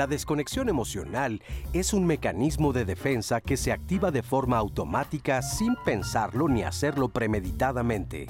La desconexión emocional es un mecanismo de defensa que se activa de forma automática sin pensarlo ni hacerlo premeditadamente.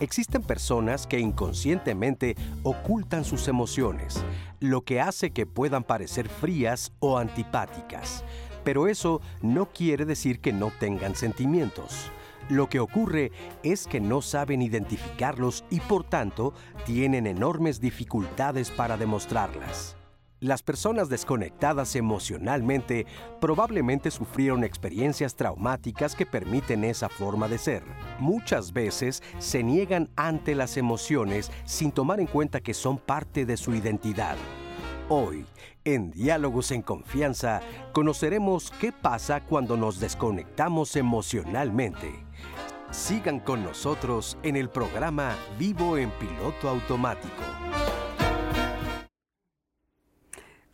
Existen personas que inconscientemente ocultan sus emociones, lo que hace que puedan parecer frías o antipáticas. Pero eso no quiere decir que no tengan sentimientos. Lo que ocurre es que no saben identificarlos y por tanto tienen enormes dificultades para demostrarlas. Las personas desconectadas emocionalmente probablemente sufrieron experiencias traumáticas que permiten esa forma de ser. Muchas veces se niegan ante las emociones sin tomar en cuenta que son parte de su identidad. Hoy, en Diálogos en Confianza, conoceremos qué pasa cuando nos desconectamos emocionalmente. Sigan con nosotros en el programa Vivo en Piloto Automático.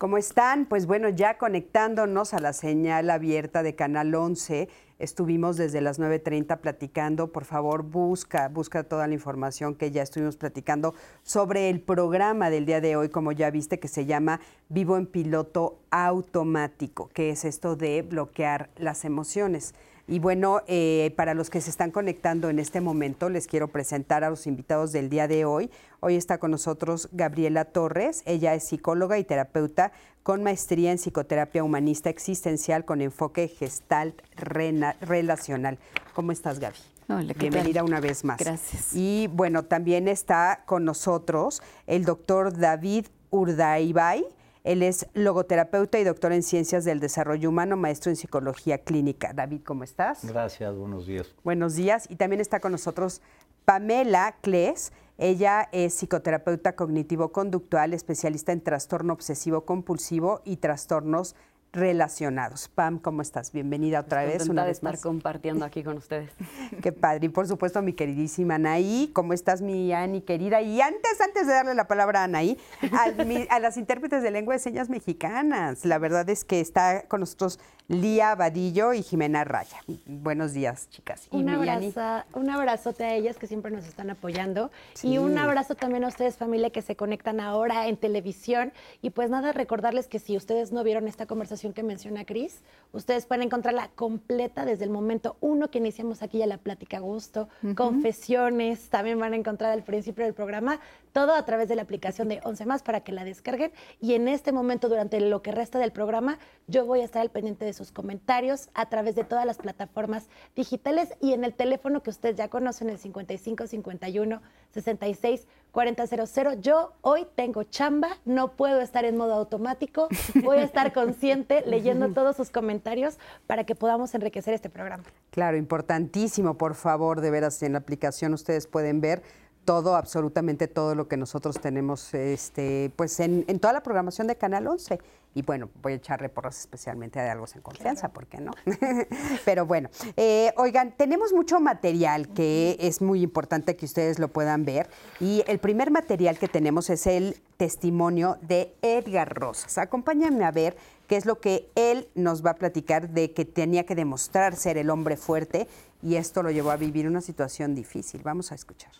¿Cómo están? Pues bueno, ya conectándonos a la señal abierta de Canal 11, estuvimos desde las 9.30 platicando. Por favor, busca, busca toda la información que ya estuvimos platicando sobre el programa del día de hoy, como ya viste, que se llama Vivo en Piloto Automático, que es esto de bloquear las emociones. Y bueno, eh, para los que se están conectando en este momento, les quiero presentar a los invitados del día de hoy. Hoy está con nosotros Gabriela Torres. Ella es psicóloga y terapeuta con maestría en psicoterapia humanista existencial con enfoque gestalt relacional. ¿Cómo estás, Gaby? Hola, Bienvenida una vez más. Gracias. Y bueno, también está con nosotros el doctor David Urdaibay. Él es logoterapeuta y doctor en ciencias del desarrollo humano, maestro en psicología clínica. David, ¿cómo estás? Gracias, buenos días. Buenos días. Y también está con nosotros Pamela Kles. Ella es psicoterapeuta cognitivo-conductual, especialista en trastorno obsesivo-compulsivo y trastornos relacionados. Pam, ¿cómo estás? Bienvenida otra vez. Una vez estar compartiendo aquí con ustedes. Qué padre. Y por supuesto, mi queridísima Anaí, ¿cómo estás, mi Ani querida? Y antes, antes de darle la palabra a Anaí, a, a las intérpretes de lengua de señas mexicanas. La verdad es que está con nosotros Lía Vadillo y Jimena Raya. Buenos días, chicas. un, abrazo, un abrazote a ellas que siempre nos están apoyando. Y un abrazo también a ustedes, familia, que se conectan ahora en televisión. Y pues nada, recordarles que si ustedes no vieron esta conversación que menciona Cris, ustedes pueden encontrarla completa desde el momento uno que iniciamos aquí ya la plática a gusto, confesiones, también van a encontrar al principio del programa, todo a través de la aplicación de 11 más para que la descarguen. Y en este momento, durante lo que resta del programa, yo voy a estar al pendiente de sus comentarios a través de todas las plataformas digitales y en el teléfono que ustedes ya conocen, el 55 51 66 4000. Yo hoy tengo chamba, no puedo estar en modo automático, voy a estar consciente leyendo todos sus comentarios para que podamos enriquecer este programa. Claro, importantísimo, por favor, de veras, en la aplicación ustedes pueden ver todo, absolutamente todo lo que nosotros tenemos este, pues en, toda la programación de Canal 11. Y bueno, voy a echarle porras especialmente a Algo en Confianza, ¿por qué no? Pero bueno, eh, oigan, tenemos mucho material que es muy importante que ustedes lo puedan ver. Y el primer material que tenemos es el testimonio de Edgar Rosas. Acompáñenme a ver qué es lo que él nos va a platicar de que tenía que demostrar ser el hombre fuerte y esto lo llevó a vivir una situación difícil. Vamos a escuchar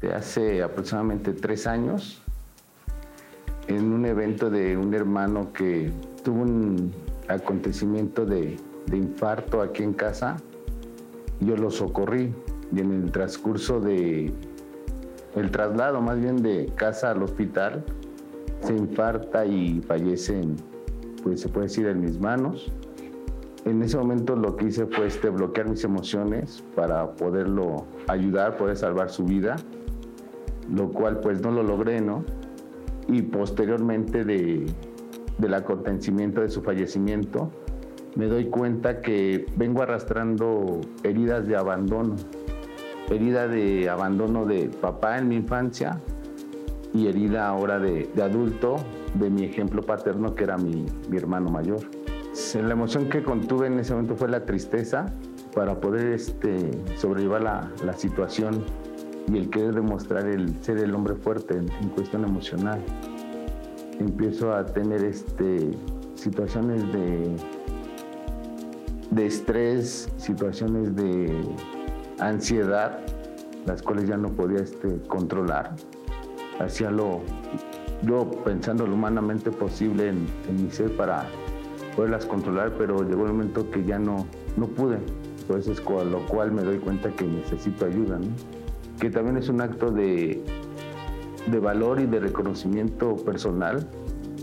de hace aproximadamente tres años en un evento de un hermano que tuvo un acontecimiento de, infarto aquí en casa. Yo lo socorrí y en el transcurso de el traslado más bien de casa al hospital se infarta y fallece pues se puede decir en mis manos. En ese momento lo que hice fue este, bloquear mis emociones para poderlo ayudar, poder salvar su vida lo cual pues no lo logré, ¿no? Y posteriormente de, del acontecimiento de su fallecimiento, me doy cuenta que vengo arrastrando heridas de abandono, herida de abandono de papá en mi infancia y herida ahora de, adulto de mi ejemplo paterno que era mi, hermano mayor. La emoción que contuve en ese momento fue la tristeza para poder este, sobrellevar la, la situación y el querer demostrar el ser el hombre fuerte en, cuestión emocional. Empiezo a tener este, situaciones de, de estrés, situaciones de ansiedad, las cuales ya no podía este, controlar. hacía lo, yo pensando lo humanamente posible en, mi ser para poderlas controlar, pero llegó el momento que ya no, no pude. Entonces, con lo cual me doy cuenta que necesito ayuda, que también es un acto de, de valor y de reconocimiento personal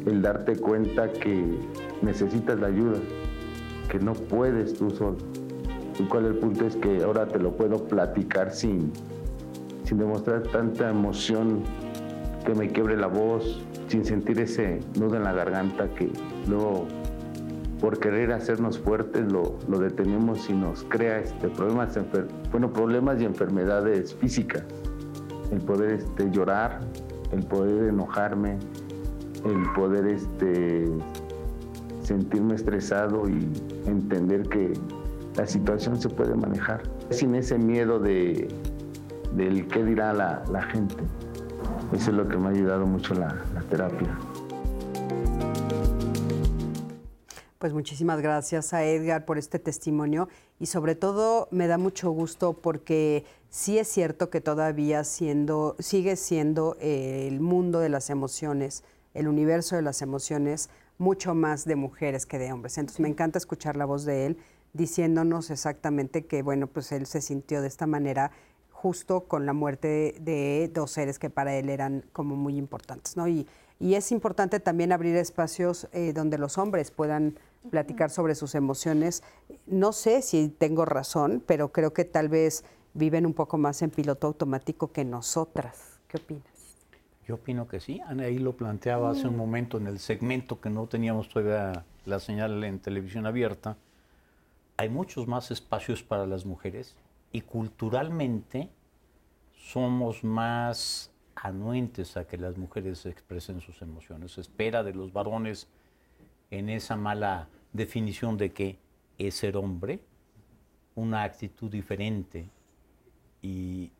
el darte cuenta que necesitas la ayuda, que no puedes tú solo. Y cuál el punto es que ahora te lo puedo platicar sin, sin demostrar tanta emoción que me quiebre la voz, sin sentir ese nudo en la garganta que luego por querer hacernos fuertes lo, lo detenemos y nos crea este, problemas, bueno, problemas y enfermedades físicas. El poder este, llorar, el poder enojarme, el poder este, sentirme estresado y entender que la situación se puede manejar sin ese miedo de, del qué dirá la, la gente. Eso es lo que me ha ayudado mucho la, la terapia. Pues muchísimas gracias a Edgar por este testimonio y sobre todo me da mucho gusto porque sí es cierto que todavía siendo, sigue siendo el mundo de las emociones, el universo de las emociones, mucho más de mujeres que de hombres. Entonces me encanta escuchar la voz de él diciéndonos exactamente que, bueno, pues él se sintió de esta manera justo con la muerte de, dos seres que para él eran como muy importantes, ¿no? Y, y es importante también abrir espacios eh, donde los hombres puedan platicar sobre sus emociones. No sé si tengo razón, pero creo que tal vez viven un poco más en piloto automático que nosotras. ¿Qué opinas? Yo opino que sí. Ana ahí lo planteaba hace un mm. momento en el segmento que no teníamos todavía la señal en televisión abierta. Hay muchos más espacios para las mujeres y culturalmente somos más anuentes a que las mujeres expresen sus emociones. Se espera de los varones en esa mala definición de que es ser hombre, una actitud diferente. Y,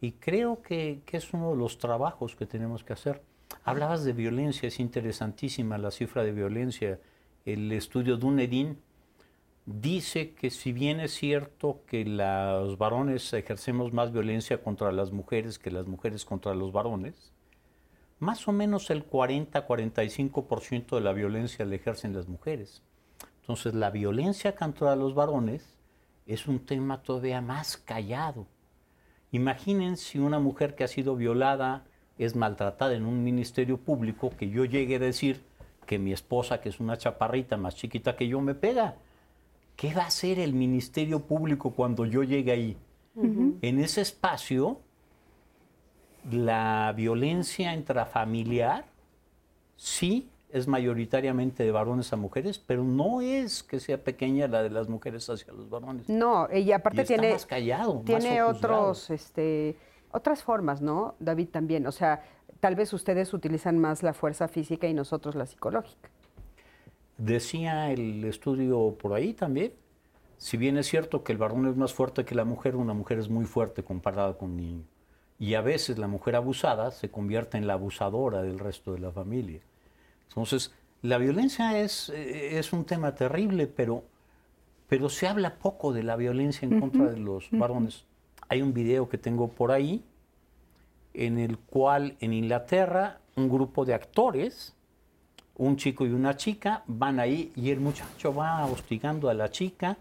y creo que, que, es uno de los trabajos que tenemos que hacer. Hablabas de violencia, es interesantísima la cifra de violencia. El estudio Dunedin dice que si bien es cierto que los varones ejercemos más violencia contra las mujeres que las mujeres contra los varones, más o menos el 40-45% de la violencia la ejercen las mujeres. Entonces la violencia contra los varones es un tema todavía más callado. Imaginen si una mujer que ha sido violada es maltratada en un ministerio público, que yo llegue a decir que mi esposa, que es una chaparrita más chiquita que yo, me pega. ¿Qué va a hacer el ministerio público cuando yo llegue ahí? En ese espacio la violencia intrafamiliar sí es mayoritariamente de varones a mujeres, pero no es que sea pequeña la de las mujeres hacia los varones. No, y aparte tiene más callado, tiene otros este otras formas, ¿no? David también, o sea, tal vez ustedes utilizan más la fuerza física y nosotros la psicológica. Decía el estudio por ahí también, si bien es cierto que el varón es más fuerte que la mujer, una mujer es muy fuerte comparada con niño. Y a veces la mujer abusada se convierte en la abusadora del resto de la familia. Entonces, la violencia es, eh, es un tema terrible, pero, pero se habla poco de la violencia en contra de los varones. Hay un video que tengo por ahí en el cual en Inglaterra un grupo de actores, un chico y una chica, van ahí y el muchacho va hostigando a la chica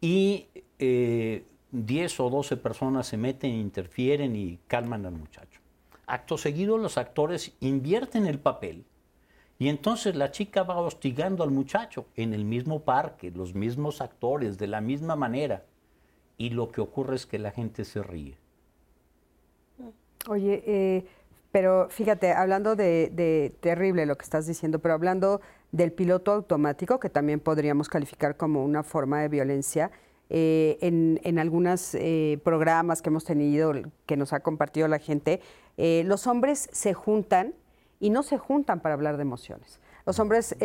y eh, 10 o 12 personas se meten, interfieren y calman al muchacho. Acto seguido, los actores invierten el papel y entonces la chica va hostigando al muchacho en el mismo parque, los mismos actores, de la misma manera. Y lo que ocurre es que la gente se ríe. Oye, eh, pero fíjate, hablando de, de, terrible lo que estás diciendo, pero hablando del piloto automático, que también podríamos calificar como una forma de violencia, eh, en, en algunos eh, programas que hemos tenido, que nos ha compartido la gente, eh, los hombres se juntan y no se juntan para hablar de emociones. Los hombres,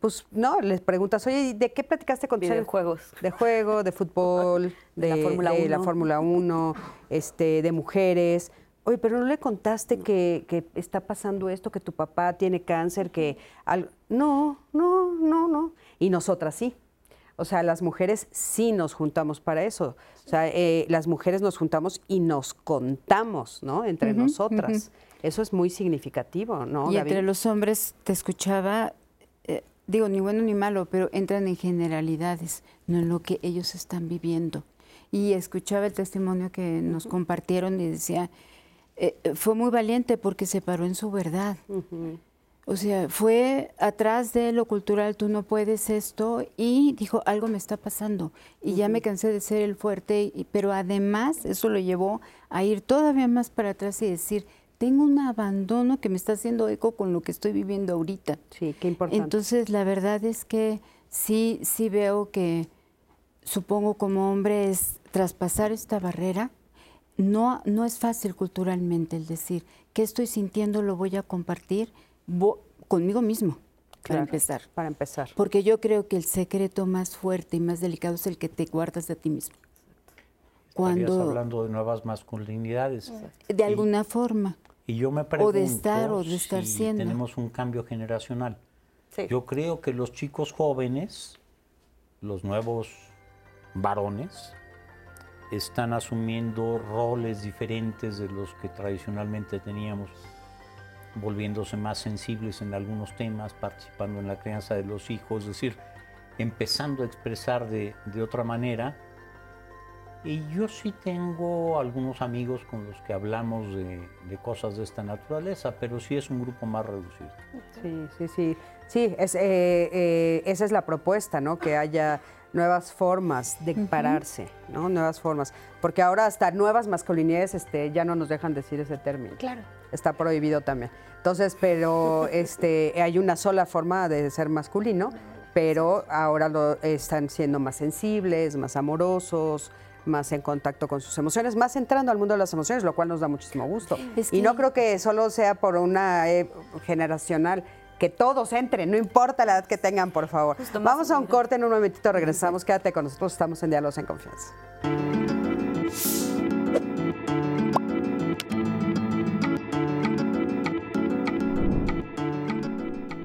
pues no, les preguntas, oye, ¿de qué platicaste con tus De juegos. De juego, de fútbol, de, la Fórmula 1, este, de mujeres. Oye, pero no le contaste que, que, está pasando esto, que tu papá tiene cáncer, que... Al... No, no, no, no. Y nosotras sí. O sea, las mujeres sí nos juntamos para eso. O sea, eh, las mujeres nos juntamos y nos contamos, ¿no? Entre nosotras. Eso es muy significativo, ¿no? Y entre los hombres te escuchaba, eh, digo, ni bueno ni malo, pero entran en generalidades, no en lo que ellos están viviendo. Y escuchaba el testimonio que nos compartieron y decía, eh, fue muy valiente porque se paró en su verdad. O sea, fue atrás de lo cultural, tú no puedes esto, y dijo, algo me está pasando. Y ya me cansé de ser el fuerte, pero además eso lo llevó a ir todavía más para atrás y decir, tengo un abandono que me está haciendo eco con lo que estoy viviendo ahorita. Sí, qué importante. Entonces, la verdad es que sí, sí veo que, supongo como hombre, es traspasar esta barrera. No, no es fácil culturalmente el decir, ¿qué estoy sintiendo? Lo voy a compartir conmigo mismo, para empezar. Para empezar. Porque yo creo que el secreto más fuerte y más delicado es el que te guardas de ti mismo. Cuando hablando de nuevas masculinidades. De alguna forma. Y yo me pregunto o de estar o de estar si siendo. Tenemos un cambio generacional. Yo creo que los chicos jóvenes, los nuevos varones, están asumiendo roles diferentes de los que tradicionalmente teníamos volviéndose más sensibles en algunos temas, participando en la crianza de los hijos, es decir, empezando a expresar de, otra manera. Y yo sí tengo algunos amigos con los que hablamos de, cosas de esta naturaleza, pero sí es un grupo más reducido. Sí, sí, sí. Sí, es, eh, eh, esa es la propuesta, ¿no? Que haya nuevas formas de pararse, ¿no? Nuevas formas. Porque ahora hasta nuevas masculinidades este, ya no nos dejan decir ese término. Claro. Está prohibido también. Entonces, pero este, hay una sola forma de ser masculino, pero ahora lo, están siendo más sensibles, más amorosos, más en contacto con sus emociones, más entrando al mundo de las emociones, lo cual nos da muchísimo gusto. Y no creo que solo sea por una eh, generacional, que todos entren, no importa la edad que tengan, por favor. Vamos a un corte, en un momentito regresamos, quédate con nosotros, estamos en Diálogos en Confianza.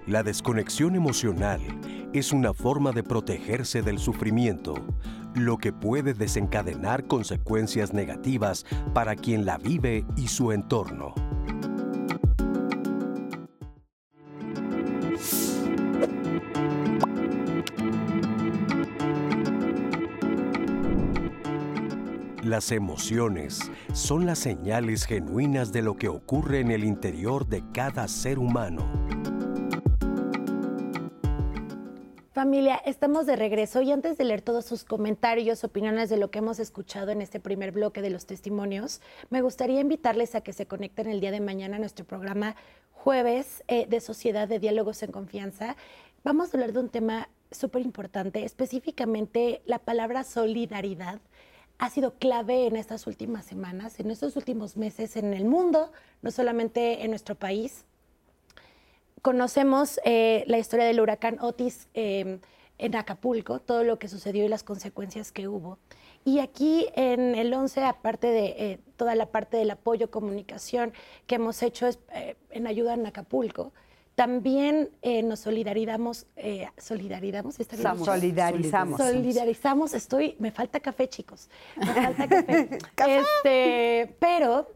La desconexión emocional es una forma de protegerse del sufrimiento, lo que puede desencadenar consecuencias negativas para quien la vive y su entorno. Las emociones son las señales genuinas de lo que ocurre en el interior de cada ser humano. Familia, estamos de regreso y antes de leer todos sus comentarios, opiniones de lo que hemos escuchado en este primer bloque de los testimonios, me gustaría invitarles a que se conecten el día de mañana a nuestro programa jueves eh, de Sociedad de Diálogos en Confianza. Vamos a hablar de un tema súper importante, específicamente la palabra solidaridad ha sido clave en estas últimas semanas, en estos últimos meses en el mundo, no solamente en nuestro país. Conocemos eh, la historia del huracán Otis em, en Acapulco, todo lo que sucedió y las consecuencias que hubo. Y aquí en el 11, aparte de eh, toda la parte del apoyo, comunicación que hemos hecho eh, en ayuda en Acapulco, también eh, nos solidarizamos, eh, solidarizamos, solidarizamos. Solidarizamos, estoy, me falta café, chicos, me falta café. Este, pero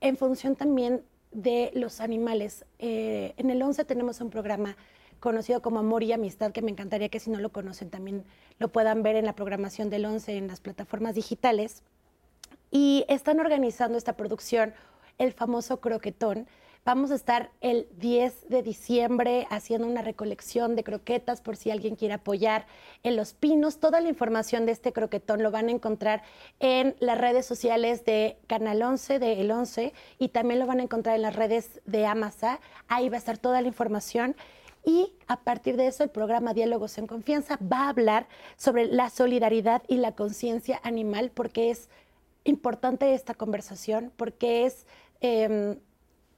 en función también de los animales. Eh, en el 11 tenemos un programa conocido como Amor y Amistad, que me encantaría que si no lo conocen también lo puedan ver en la programación del 11 en las plataformas digitales. Y están organizando esta producción, el famoso croquetón, Vamos a estar el 10 de diciembre haciendo una recolección de croquetas por si alguien quiere apoyar en Los Pinos. Toda la información de este croquetón lo van a encontrar en las redes sociales de Canal 11, de El 11, y también lo van a encontrar en las redes de Amasa. Ahí va a estar toda la información. Y a partir de eso, el programa Diálogos en Confianza va a hablar sobre la solidaridad y la conciencia animal, porque es importante esta conversación, porque es em,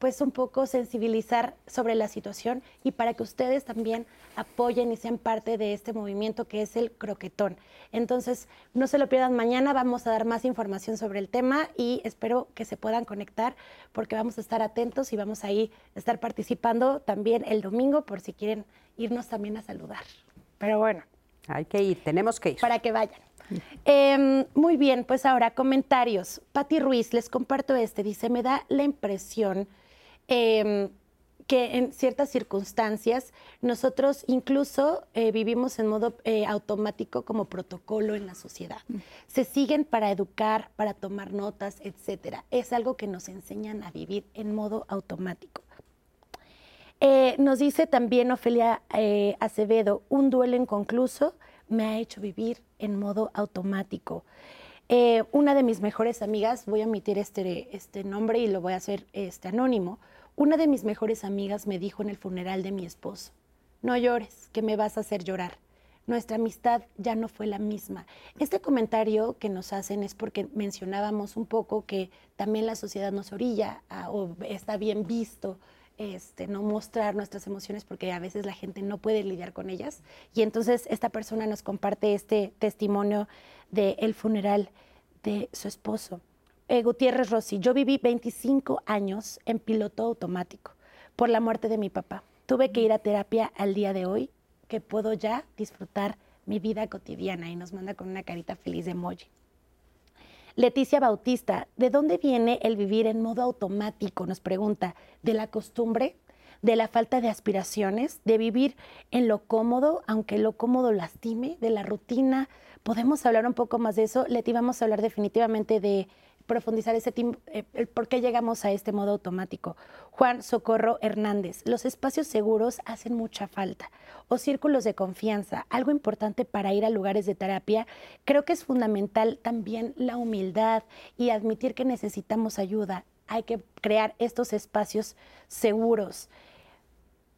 pues un poco sensibilizar sobre la situación y para que ustedes también apoyen y sean parte de este movimiento que es el croquetón. Entonces, no se lo pierdan mañana, vamos a dar más información sobre el tema y espero que se puedan conectar porque vamos a estar atentos y vamos a ir a estar participando también el domingo por si quieren irnos también a saludar. Pero bueno. Hay que ir, tenemos que ir. Para que vayan. Em, muy bien, pues ahora comentarios. Patti Ruiz, les comparto este. Dice, me da la impresión em, que en ciertas circunstancias nosotros incluso eh, vivimos en modo eh, automático como protocolo en la sociedad. Se siguen para educar, para tomar notas, etcétera. Es algo que nos enseñan a vivir en modo automático. Eh, nos dice también Ofelia Acevedo, un duelo inconcluso me ha hecho vivir en modo automático. una de mis mejores amigas, voy a omitir este, este nombre y lo voy a hacer este, anónimo, una de mis mejores amigas me dijo en el funeral de mi esposo, no llores, que me vas a hacer llorar. Nuestra amistad ya no fue la misma. Este comentario que nos hacen es porque mencionábamos un poco que también la sociedad nos orilla o está bien visto este, no mostrar nuestras emociones porque a veces la gente no puede lidiar con ellas. Y entonces esta persona nos comparte este testimonio del funeral de su esposo. Eh, Gutiérrez Rossi, yo viví 25 años en piloto automático por la muerte de mi papá. Tuve que ir a terapia al día de hoy, que puedo ya disfrutar mi vida cotidiana y nos manda con una carita feliz de emoji. Leticia Bautista, ¿de dónde viene el vivir en modo automático? Nos pregunta, ¿de la costumbre? ¿De la falta de aspiraciones? ¿De vivir en lo cómodo, aunque lo cómodo lastime? ¿De la rutina? ¿Podemos hablar un poco más de eso? Leti, vamos a hablar definitivamente de profundizar ese eh, por qué llegamos a este modo automático. Juan Socorro Hernández, los espacios seguros hacen mucha falta. O círculos de confianza, algo importante para ir a lugares de terapia. Creo que es fundamental también la humildad y admitir que necesitamos ayuda. Hay que crear estos espacios seguros.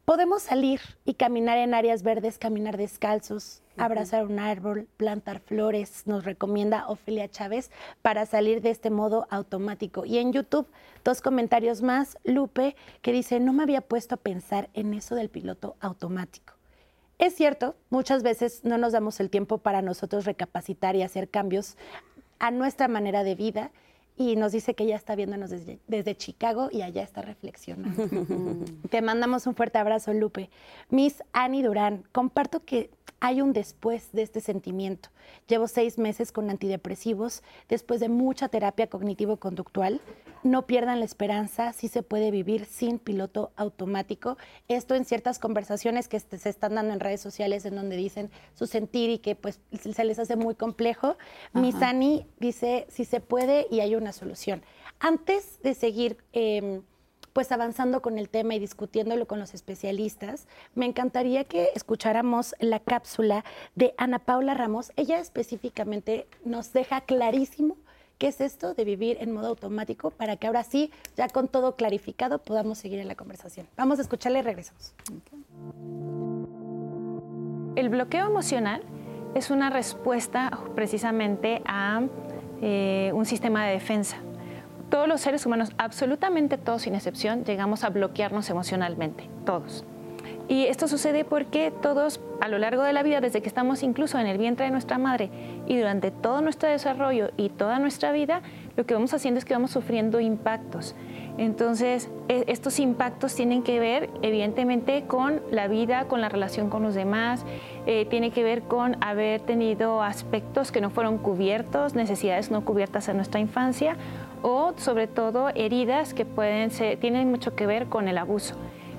Podemos salir y caminar en áreas verdes, caminar descalzos, abrazar un árbol, plantar flores, nos recomienda Ofelia Chávez para salir de este modo automático. Y en YouTube, dos comentarios más, Lupe, que dice, no me había puesto a pensar en eso del piloto automático. Es cierto, muchas veces no nos damos el tiempo para nosotros recapacitar y hacer cambios a nuestra manera de vida y nos dice que ya está viéndonos desde, desde, Chicago y allá está reflexionando. Te mandamos un fuerte abrazo, Lupe. Miss Annie Durán, comparto que hay un después de este sentimiento. Llevo seis meses con antidepresivos después de mucha terapia cognitivo-conductual. No pierdan la esperanza, sí se puede vivir sin piloto automático. Esto en ciertas conversaciones que se están dando en redes sociales en donde dicen su sentir y que pues se les hace muy complejo. Misani dice si se puede y hay una solución. Antes de seguir... Em, pues avanzando con el tema y discutiéndolo con los especialistas, me encantaría que escucháramos la cápsula de Ana Paula Ramos. Ella específicamente nos deja clarísimo qué es esto de vivir en modo automático para que ahora sí, ya con todo clarificado, podamos seguir en la conversación. Vamos a escucharla y regresamos. El bloqueo emocional es una respuesta precisamente a eh, un sistema de defensa todos los seres humanos, absolutamente todos sin excepción, llegamos a bloquearnos emocionalmente, todos. Y esto sucede porque todos a lo largo de la vida, desde que estamos incluso en el vientre de nuestra madre y durante todo nuestro desarrollo y toda nuestra vida, lo que vamos haciendo es que vamos sufriendo impactos. Entonces, e, estos impactos tienen que ver, evidentemente, con la vida, con la relación con los demás, eh, tiene que ver con haber tenido aspectos que no fueron cubiertos, necesidades no cubiertas en nuestra infancia o sobre todo heridas que pueden ser, tienen mucho que ver con el abuso.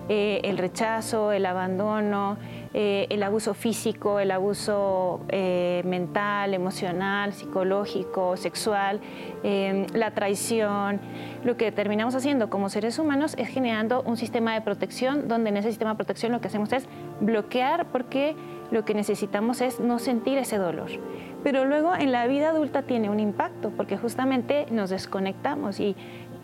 Eh, el rechazo, el abandono, eh, el abuso físico, el abuso eh, mental, emocional, psicológico, sexual, la traición. Lo que terminamos haciendo como seres humanos es generando un sistema de protección donde en ese sistema de protección lo que hacemos es bloquear porque lo que necesitamos es no sentir ese dolor. Pero luego en la vida adulta tiene un impacto porque justamente nos desconectamos y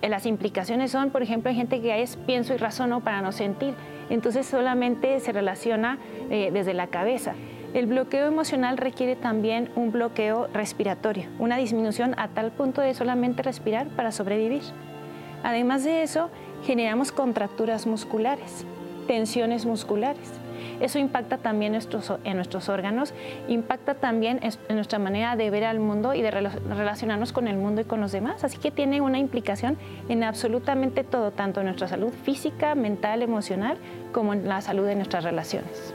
las implicaciones son, por ejemplo, hay gente que es pienso y razono para no sentir, entonces solamente se relaciona eh, desde la cabeza. El bloqueo emocional requiere también un bloqueo respiratorio, una disminución a tal punto de solamente respirar para sobrevivir. Además de eso, generamos contracturas musculares, tensiones musculares. Eso impacta también en nuestros órganos, impacta también en nuestra manera de ver al mundo y de relacionarnos con el mundo y con los demás. Así que tiene una implicación en absolutamente todo, tanto en nuestra salud física, mental, emocional, como en la salud de nuestras relaciones.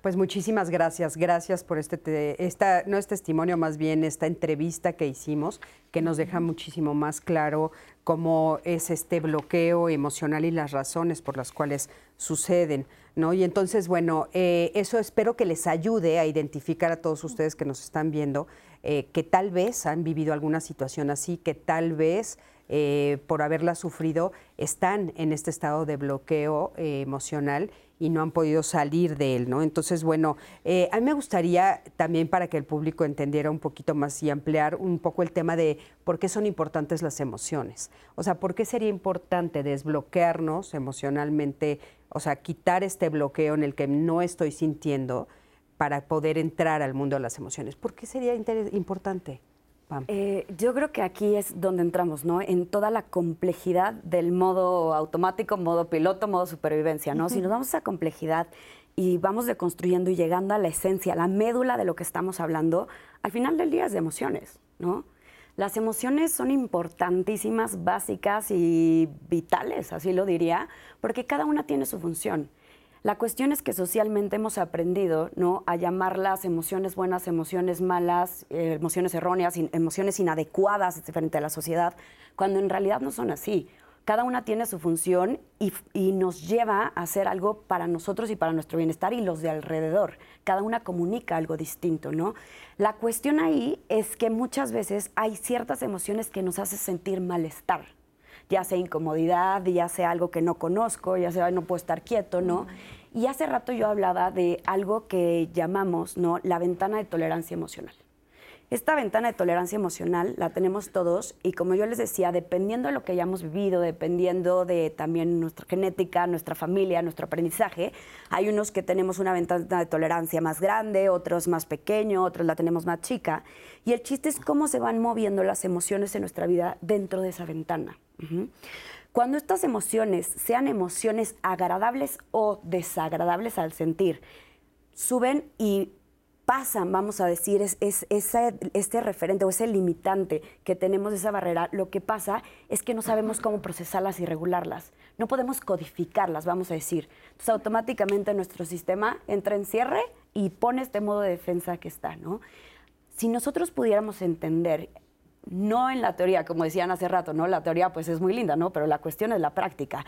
Pues muchísimas gracias, gracias por este, te- esta, no es testimonio, más bien esta entrevista que hicimos, que nos deja muchísimo más claro cómo es este bloqueo emocional y las razones por las cuales suceden, ¿no? Y entonces, bueno, eh, eso espero que les ayude a identificar a todos ustedes que nos están viendo, eh, que tal vez han vivido alguna situación así, que tal vez eh, por haberla sufrido están en este estado de bloqueo emocional y no han podido salir de él, ¿no? Entonces, bueno, a mí me gustaría también para que el público entendiera un poquito más y ampliar un poco el tema de por qué son importantes las emociones. O sea, ¿por qué sería importante desbloquearnos emocionalmente, o sea, quitar este bloqueo en el que no estoy sintiendo para poder entrar al mundo de las emociones? ¿Por qué sería importante? Pam? Eh, yo creo que aquí es donde entramos, ¿no? En toda la complejidad del modo automático, modo piloto, modo supervivencia, ¿no? Si nos vamos a esa complejidad y vamos deconstruyendo y llegando a la esencia, a la médula de lo que estamos hablando, al final del día es de emociones, ¿no? Las emociones son importantísimas, básicas y vitales, así lo diría, porque cada una tiene su función. La cuestión es que socialmente hemos aprendido ¿no? a llamarlas emociones buenas, emociones malas, eh, emociones erróneas, emociones inadecuadas frente a la sociedad, cuando en realidad no son así. Cada una tiene su función y, nos lleva a hacer algo para nosotros y para nuestro bienestar y los de alrededor. Cada una comunica algo distinto, ¿no? La cuestión ahí es que muchas veces hay ciertas emociones que nos hacen sentir malestar ya sea incomodidad, ya sea algo que no conozco, ya sea "Ay, no puedo estar quieto, ¿no? Y hace rato yo hablaba de algo que llamamos, ¿no? La ventana de tolerancia emocional. Esta ventana de tolerancia emocional la tenemos todos y como yo les decía, dependiendo de lo que hayamos vivido, dependiendo de también nuestra genética, nuestra familia, nuestro aprendizaje, hay unos que tenemos una ventana de tolerancia más grande, otros más pequeño, otros la tenemos más chica. Y el chiste es cómo se van moviendo las emociones en nuestra vida dentro de esa ventana. Cuando estas emociones sean emociones agradables o desagradables al sentir, suben y pasan, vamos a decir, es, es- ese- este referente o ese limitante que tenemos esa barrera, lo que pasa es que no sabemos cómo procesarlas y regularlas. No podemos codificarlas, vamos a decir. Entonces, automáticamente nuestro sistema entra en cierre y pone este modo de defensa que está, ¿no? Si nosotros pudiéramos entender, no en la teoría, como decían hace rato, ¿no? La teoría pues es muy linda, ¿no? Pero la cuestión es la práctica.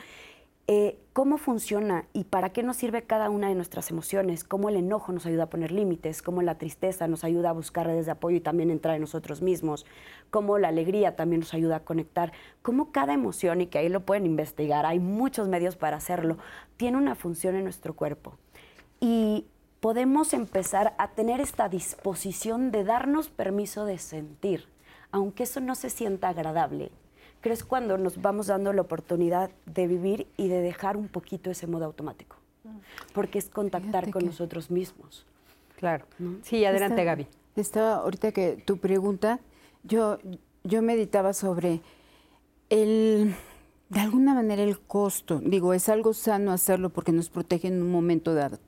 Eh, cómo funciona y para qué nos sirve cada una de nuestras emociones, cómo el enojo nos ayuda a poner límites, cómo la tristeza nos ayuda a buscar redes de apoyo y también entrar en nosotros mismos, cómo la alegría también nos ayuda a conectar, cómo cada emoción, y que ahí lo pueden investigar, hay muchos medios para hacerlo, tiene una función en nuestro cuerpo. Y podemos empezar a tener esta disposición de darnos permiso de sentir, aunque eso no se sienta agradable creo es cuando nos vamos dando la oportunidad de vivir y de dejar un poquito ese modo automático. Porque es contactar Fíjate con que- nosotros mismos. Claro. Sí, adelante, Estaba- Gaby. Estaba ahorita que tu pregunta, yo, yo meditaba sobre el, de alguna manera el costo. Digo, es algo sano hacerlo porque nos protege en un momento dado.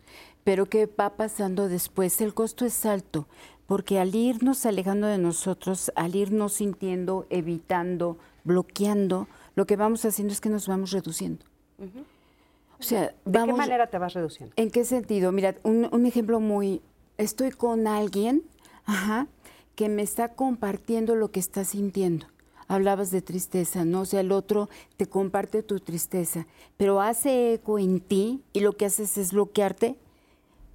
Pero ¿qué va pasando después? El costo es alto, porque al irnos alejando de nosotros, al irnos sintiendo, evitando, bloqueando, lo que vamos haciendo es que nos vamos reduciendo. O sea, ¿De qué manera te vas reduciendo? ¿En qué sentido? Mira, un, un ejemplo muy... Estoy con alguien ajá, que me está compartiendo lo que está sintiendo. Hablabas de tristeza, ¿no? O sea, el otro te comparte tu tristeza, pero hace eco en ti y lo que haces es bloquearte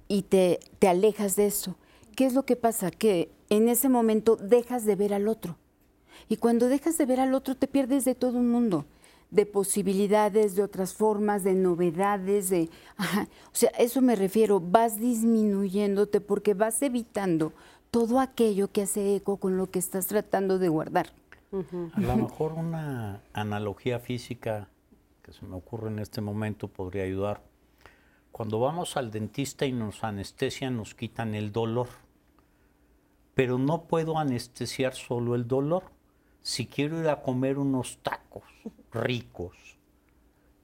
y te, te alejas de eso. ¿Qué es lo que pasa? Que en ese momento dejas de ver al otro. Y cuando dejas de ver al otro te pierdes de todo un mundo, de posibilidades, de otras formas, de novedades, de... ajá. O sea, eso me refiero, vas disminuyéndote porque vas evitando todo aquello que hace eco con lo que estás tratando de guardar. A lo mejor una analogía física que se me ocurre en este momento podría ayudar. Cuando vamos al dentista y nos anestesian, nos quitan el dolor. Pero no puedo anestesiar solo el dolor. Si quiero ir a comer unos tacos ricos,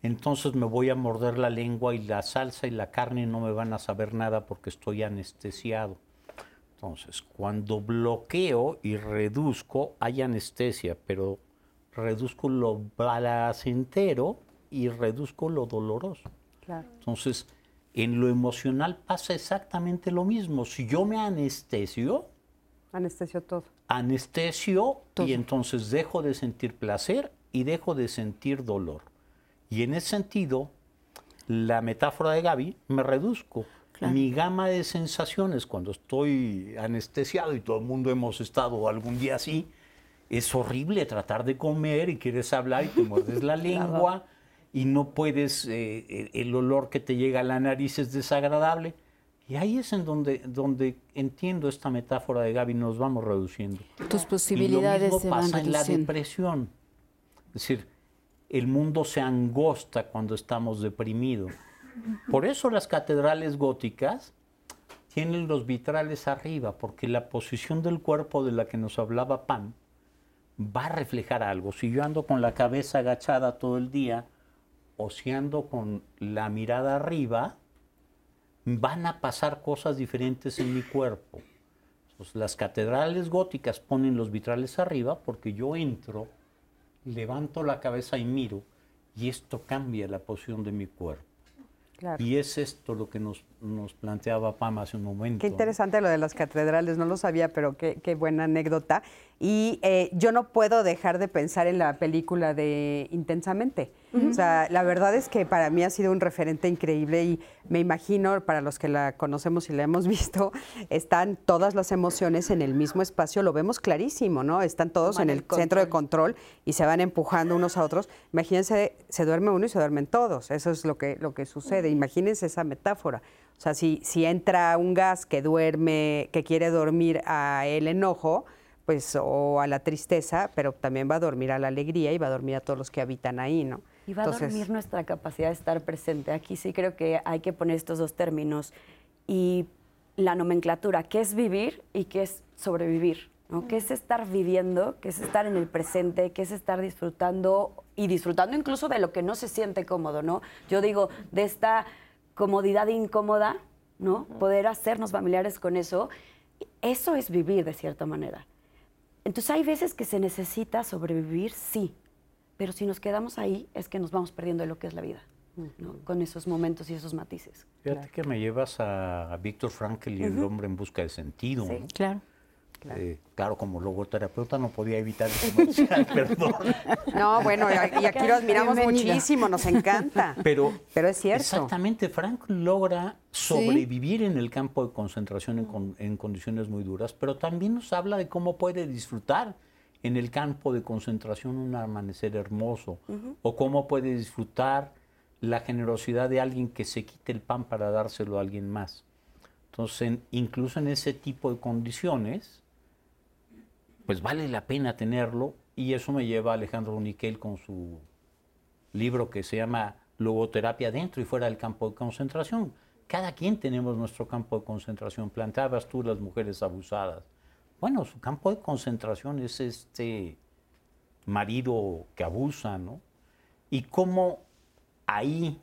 entonces me voy a morder la lengua y la salsa y la carne no me van a saber nada porque estoy anestesiado. Entonces, cuando bloqueo y reduzco, hay anestesia, pero reduzco lo placentero y reduzco lo doloroso. Claro. Entonces, En lo emocional pasa exactamente lo mismo. Si yo me anestesio, Anestesio todo. Anestesio y entonces dejo de sentir placer y dejo de sentir dolor. Y en ese sentido, la metáfora de Gaby, me reduzco. Mi gama de sensaciones cuando estoy anestesiado y todo el mundo hemos estado algún día así, es horrible tratar de comer y quieres hablar y te muerdes la lengua y no puedes, eh, el, el olor que te llega a la nariz es desagradable. Y ahí es en donde, donde entiendo esta metáfora de Gaby, nos vamos reduciendo. Tus Y posibilidades lo mismo se van pasa en la depresión. Es decir, el mundo se angosta cuando estamos deprimidos. Por eso las catedrales góticas tienen los vitrales arriba, porque la posición del cuerpo de la que nos hablaba Pam va a reflejar algo. Si yo ando con la cabeza agachada todo el día, o si ando con la mirada arriba, van a pasar cosas diferentes en mi cuerpo. Entonces, las catedrales góticas ponen los vitrales arriba porque yo entro, levanto la cabeza y miro, y esto cambia la posición de mi cuerpo. Claro. Y es esto lo que nos, nos planteaba Pam hace un momento. Qué interesante lo de las catedrales, no lo sabía, pero qué, qué buena anécdota. Y eh, yo no puedo dejar de pensar en la película de Intensamente. O sea, la verdad es que para mí ha sido un referente increíble y me imagino, para los que la conocemos y la hemos visto, están todas las emociones en el mismo espacio, lo vemos clarísimo, ¿no? Están todos Toman en el el centro de control y se van empujando unos a otros. Imagínense, se duerme uno y se duermen todos. Eso es lo que, lo que sucede. Imagínense esa metáfora. O sea, si, si entra un gas que duerme, que quiere dormir a el enojo, pues, o a la tristeza, pero también va a dormir a la alegría y va a dormir a todos los que habitan ahí, ¿no? Y va a dormir nuestra capacidad de estar presente. Aquí sí creo que hay que poner estos dos términos. Y la nomenclatura, ¿qué es vivir y qué es sobrevivir? ¿no? ¿Qué es estar viviendo? ¿Qué es estar en el presente? ¿Qué es estar disfrutando? Y disfrutando incluso de lo que no se siente cómodo, ¿no? Yo digo, de esta comodidad incómoda, ¿no? Poder hacernos familiares con eso. Eso es vivir de cierta manera. Entonces hay veces que se necesita sobrevivir, sí, pero si nos quedamos ahí es que nos vamos perdiendo de lo que es la vida, ¿no? con esos momentos y esos matices. Fíjate que me llevas a Víctor Frankl y el hombre en busca de sentido. Sí. ¿no? Claro. Eh, claro, como logoterapeuta no podía evitar el comercial, perdón. No, bueno, y y aquí lo admiramos Bienvenida. muchísimo, nos encanta. Pero, Pero es cierto. Exactamente, Frank logra sobrevivir en el campo de concentración en, con- en condiciones muy duras, pero también nos habla de cómo puede disfrutar en el campo de concentración un amanecer hermoso, o cómo puede disfrutar la generosidad de alguien que se quite el pan para dárselo a alguien más. Entonces, en- incluso en ese tipo de condiciones, pues vale la pena tenerlo, y eso me lleva a Alejandro Niquel con su libro que se llama Logoterapia dentro y fuera del campo de concentración. Cada quien tenemos nuestro campo de concentración. Planteabas tú las mujeres abusadas. Bueno, su campo de concentración es este marido que abusa, ¿no? Y cómo ahí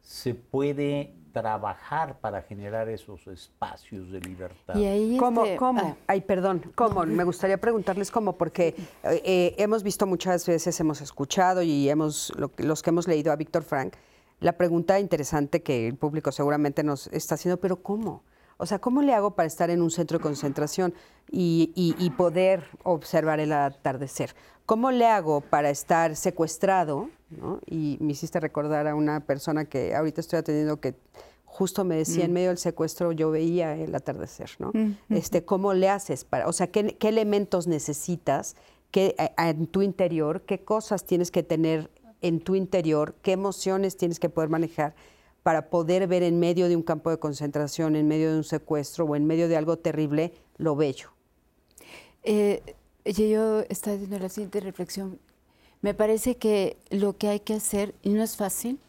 se puede trabajar para generar esos espacios de libertad. Y ahí ¿Cómo? este, ¿Cómo? ah, Ay, perdón, ¿cómo? Me gustaría preguntarles cómo, porque eh, eh, hemos visto muchas veces, hemos escuchado y hemos lo que- los que hemos leído a Víctor Frank, la pregunta interesante que el público seguramente nos está haciendo, pero ¿cómo? O sea, ¿cómo le hago para estar en un centro de concentración y, y- y poder observar el atardecer? ¿Cómo le hago para estar secuestrado? ¿no? Y me hiciste recordar a una persona que ahorita estoy atendiendo que justo me decía, en medio del secuestro yo veía el atardecer, ¿no? este, ¿Cómo le haces para, o sea, qué, qué elementos necesitas en tu interior, qué cosas tienes que tener en tu interior, qué emociones tienes que poder manejar para poder ver en medio de un campo de concentración, en medio de un secuestro o en medio de algo terrible, lo bello? Eh, yo, estaba haciendo la siguiente reflexión. Me parece que lo que hay que hacer, y no es fácil,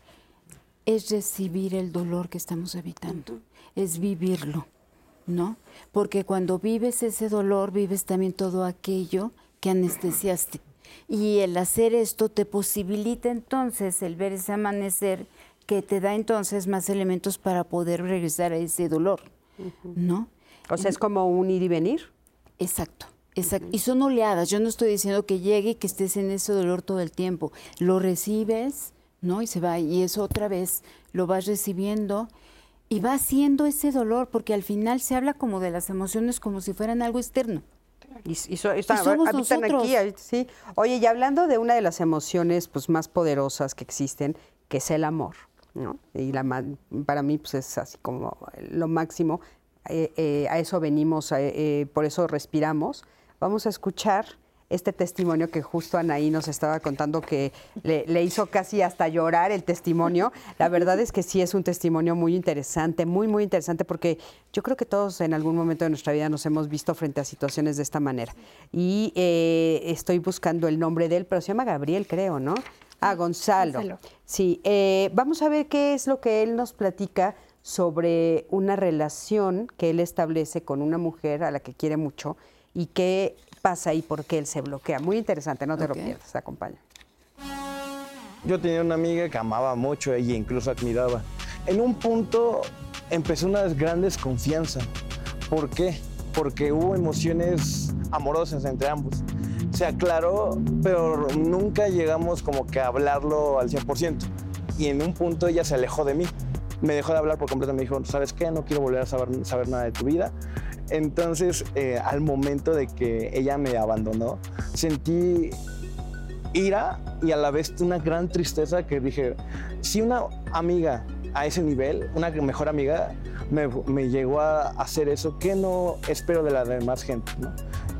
es recibir el dolor que estamos evitando, es vivirlo, ¿no? Porque cuando vives ese dolor, vives también todo aquello que anestesiaste. Y el hacer esto te posibilita entonces el ver ese amanecer que te da entonces más elementos para poder regresar a ese dolor, ¿no? O sea, es como un ir y venir. Exacto, exacto. Y son oleadas. Yo no estoy diciendo que llegue y que estés en ese dolor todo el tiempo. Lo recibes, ¿no? Y se va, y eso otra vez lo vas recibiendo y va haciendo ese dolor, porque al final se habla como de las emociones como si fueran algo externo. Y, somos nosotros. aquí, sí. Oye, y hablando de una de las emociones pues, más poderosas que existen, que es el amor, ¿no? Y la, para mí pues, es así como lo máximo. Eh, eh, a eso venimos, eh, por eso respiramos. Vamos a escuchar este testimonio que justo Anaí nos estaba contando que le, hizo casi hasta llorar el testimonio. La verdad es que sí es un testimonio muy interesante, muy, muy interesante, porque yo creo que todos en algún momento de nuestra vida nos hemos visto frente a situaciones de esta manera. Y eh, estoy buscando el nombre de él, pero se llama Gabriel, creo, ¿no? Ah, Gonzalo. Sí, eh, vamos a ver qué es lo que él nos platica sobre una relación que él establece con una mujer a la que quiere mucho y que pasa y por qué él se bloquea. Muy interesante, no te lo pierdas, acompaña. Yo tenía una amiga que amaba mucho ella, incluso admiraba. En un punto empezó una gran desconfianza. ¿Por qué? Porque hubo emociones amorosas entre ambos. Se aclaró, pero nunca llegamos como que a hablarlo al 100%. Y en un punto ella se alejó de mí. Me dejó de hablar por completo. Me dijo, ¿sabes qué? No quiero volver a saber, saber nada de tu vida. Entonces, eh, al momento de que ella me abandonó, sentí ira y a la vez una gran tristeza que dije, si una amiga a ese nivel, una mejor amiga, me, llegó a hacer eso, ¿qué no espero de la demás gente?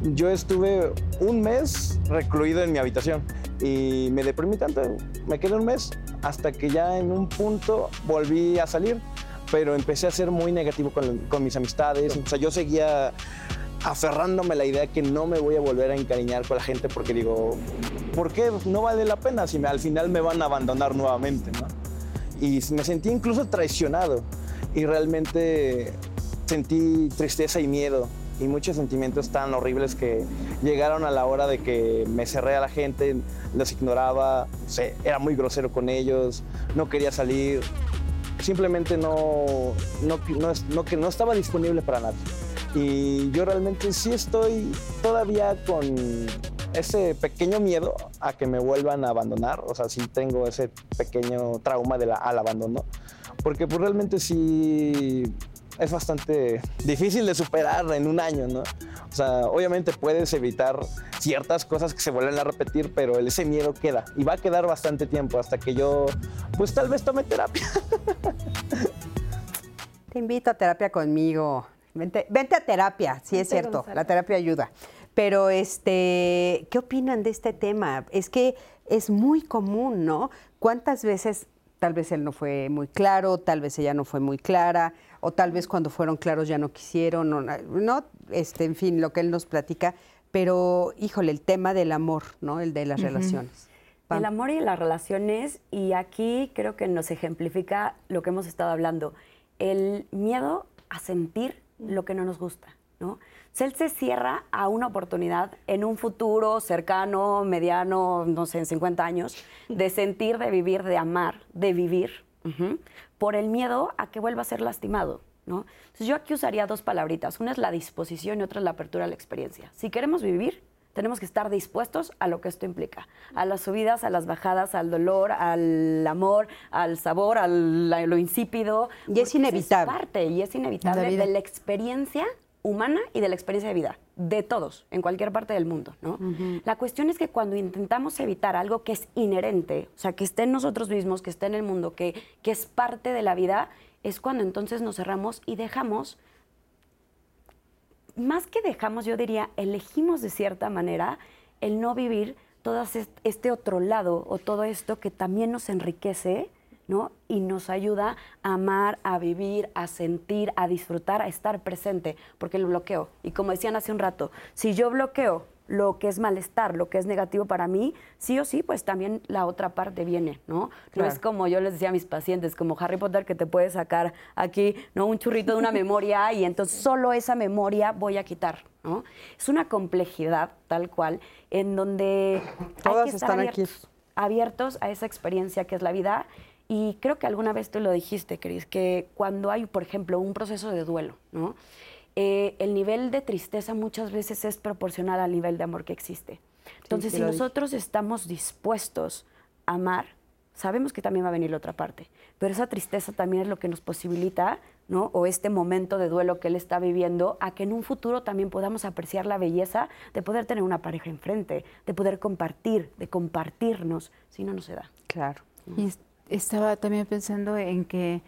Yo estuve un mes recluido en mi habitación y me deprimí tanto, me quedé un mes hasta que ya en un punto volví a salir pero empecé a ser muy negativo con, mis amistades. O sea, yo seguía aferrándome a la idea que no me voy a volver a encariñar con la gente porque digo, ¿por qué no vale la pena si al final me van a abandonar nuevamente? ¿no? Y me sentí incluso traicionado y realmente sentí tristeza y miedo y muchos sentimientos tan horribles que llegaron a la hora de que me cerré a la gente, los ignoraba, era muy grosero con ellos, no quería salir, simplemente no, no, no, que no estaba disponible para nadie. Y yo realmente sí estoy todavía con ese pequeño miedo a que me vuelvan a abandonar, o sea, sí tengo ese pequeño trauma de la, al abandono, porque pues realmente sí es bastante difícil de superar en un año, ¿no? O sea, obviamente puedes evitar ciertas cosas que se vuelven a repetir, pero ese miedo queda y va a quedar bastante tiempo hasta que yo, pues tal vez tome terapia. Te invito a terapia conmigo. Vente, a terapia, sí es cierto, la terapia ayuda. Pero, este, ¿qué opinan de este tema? Es que es muy común, ¿no? ¿Cuántas veces tal vez él no fue muy claro, tal vez ella no fue muy clara, o tal vez cuando fueron claros ya no quisieron, no, no este, en fin, lo que él nos platica, pero híjole, el tema del amor, ¿no? El de las relaciones. El amor y las relaciones, y aquí creo que nos ejemplifica lo que hemos estado hablando, el miedo a sentir lo que no nos gusta, ¿no? él se cierra a una oportunidad en un futuro cercano, mediano, no sé, en 50 años, de sentir, de vivir, de amar, de vivir, por el miedo a que vuelva a ser lastimado. ¿no? Entonces yo aquí usaría dos palabritas. Una es la disposición y otra es la apertura a la experiencia. Si queremos vivir, tenemos que estar dispuestos a lo que esto implica, a las subidas, a las bajadas, al dolor, al amor, al sabor, a lo insípido. Y es inevitable. Es parte y es inevitable de la experiencia humana y de la experiencia de vida, de todos, en cualquier parte del mundo. ¿no? La cuestión es que cuando intentamos evitar algo que es inherente, o sea, que esté en nosotros mismos, que esté en el mundo, que, que es parte de la vida, es cuando entonces nos cerramos y dejamos, más que dejamos, yo diría, elegimos de cierta manera el no vivir todo este otro lado o todo esto que también nos enriquece ¿no? Y nos ayuda a amar, a vivir, a sentir, a disfrutar, a estar presente, porque lo bloqueo. Y como decían hace un rato, si yo bloqueo lo que es malestar, lo que es negativo para mí, sí o sí, pues también la otra parte viene, ¿no? No es como yo les decía a mis pacientes, como Harry Potter que te puede sacar aquí, ¿no? Un churrito de una memoria y entonces solo esa memoria voy a quitar, ¿no? Es una complejidad tal cual en donde Todas hay que estar están abiertos, aquí. abiertos a esa experiencia que es la vida y creo que alguna vez tú lo dijiste, Cris, que cuando hay, por ejemplo, un proceso de duelo, ¿no? Eh, el nivel de tristeza muchas veces es proporcional al nivel de amor que existe. Entonces, si nosotros estamos dispuestos a amar, sabemos que también va a venir la otra parte, pero esa tristeza también es lo que nos posibilita, ¿no? O este momento de duelo que él está viviendo, a que en un futuro también podamos apreciar la belleza de poder tener una pareja enfrente, de poder compartir, de compartirnos, si no, no se da. Claro. Y estaba también pensando en que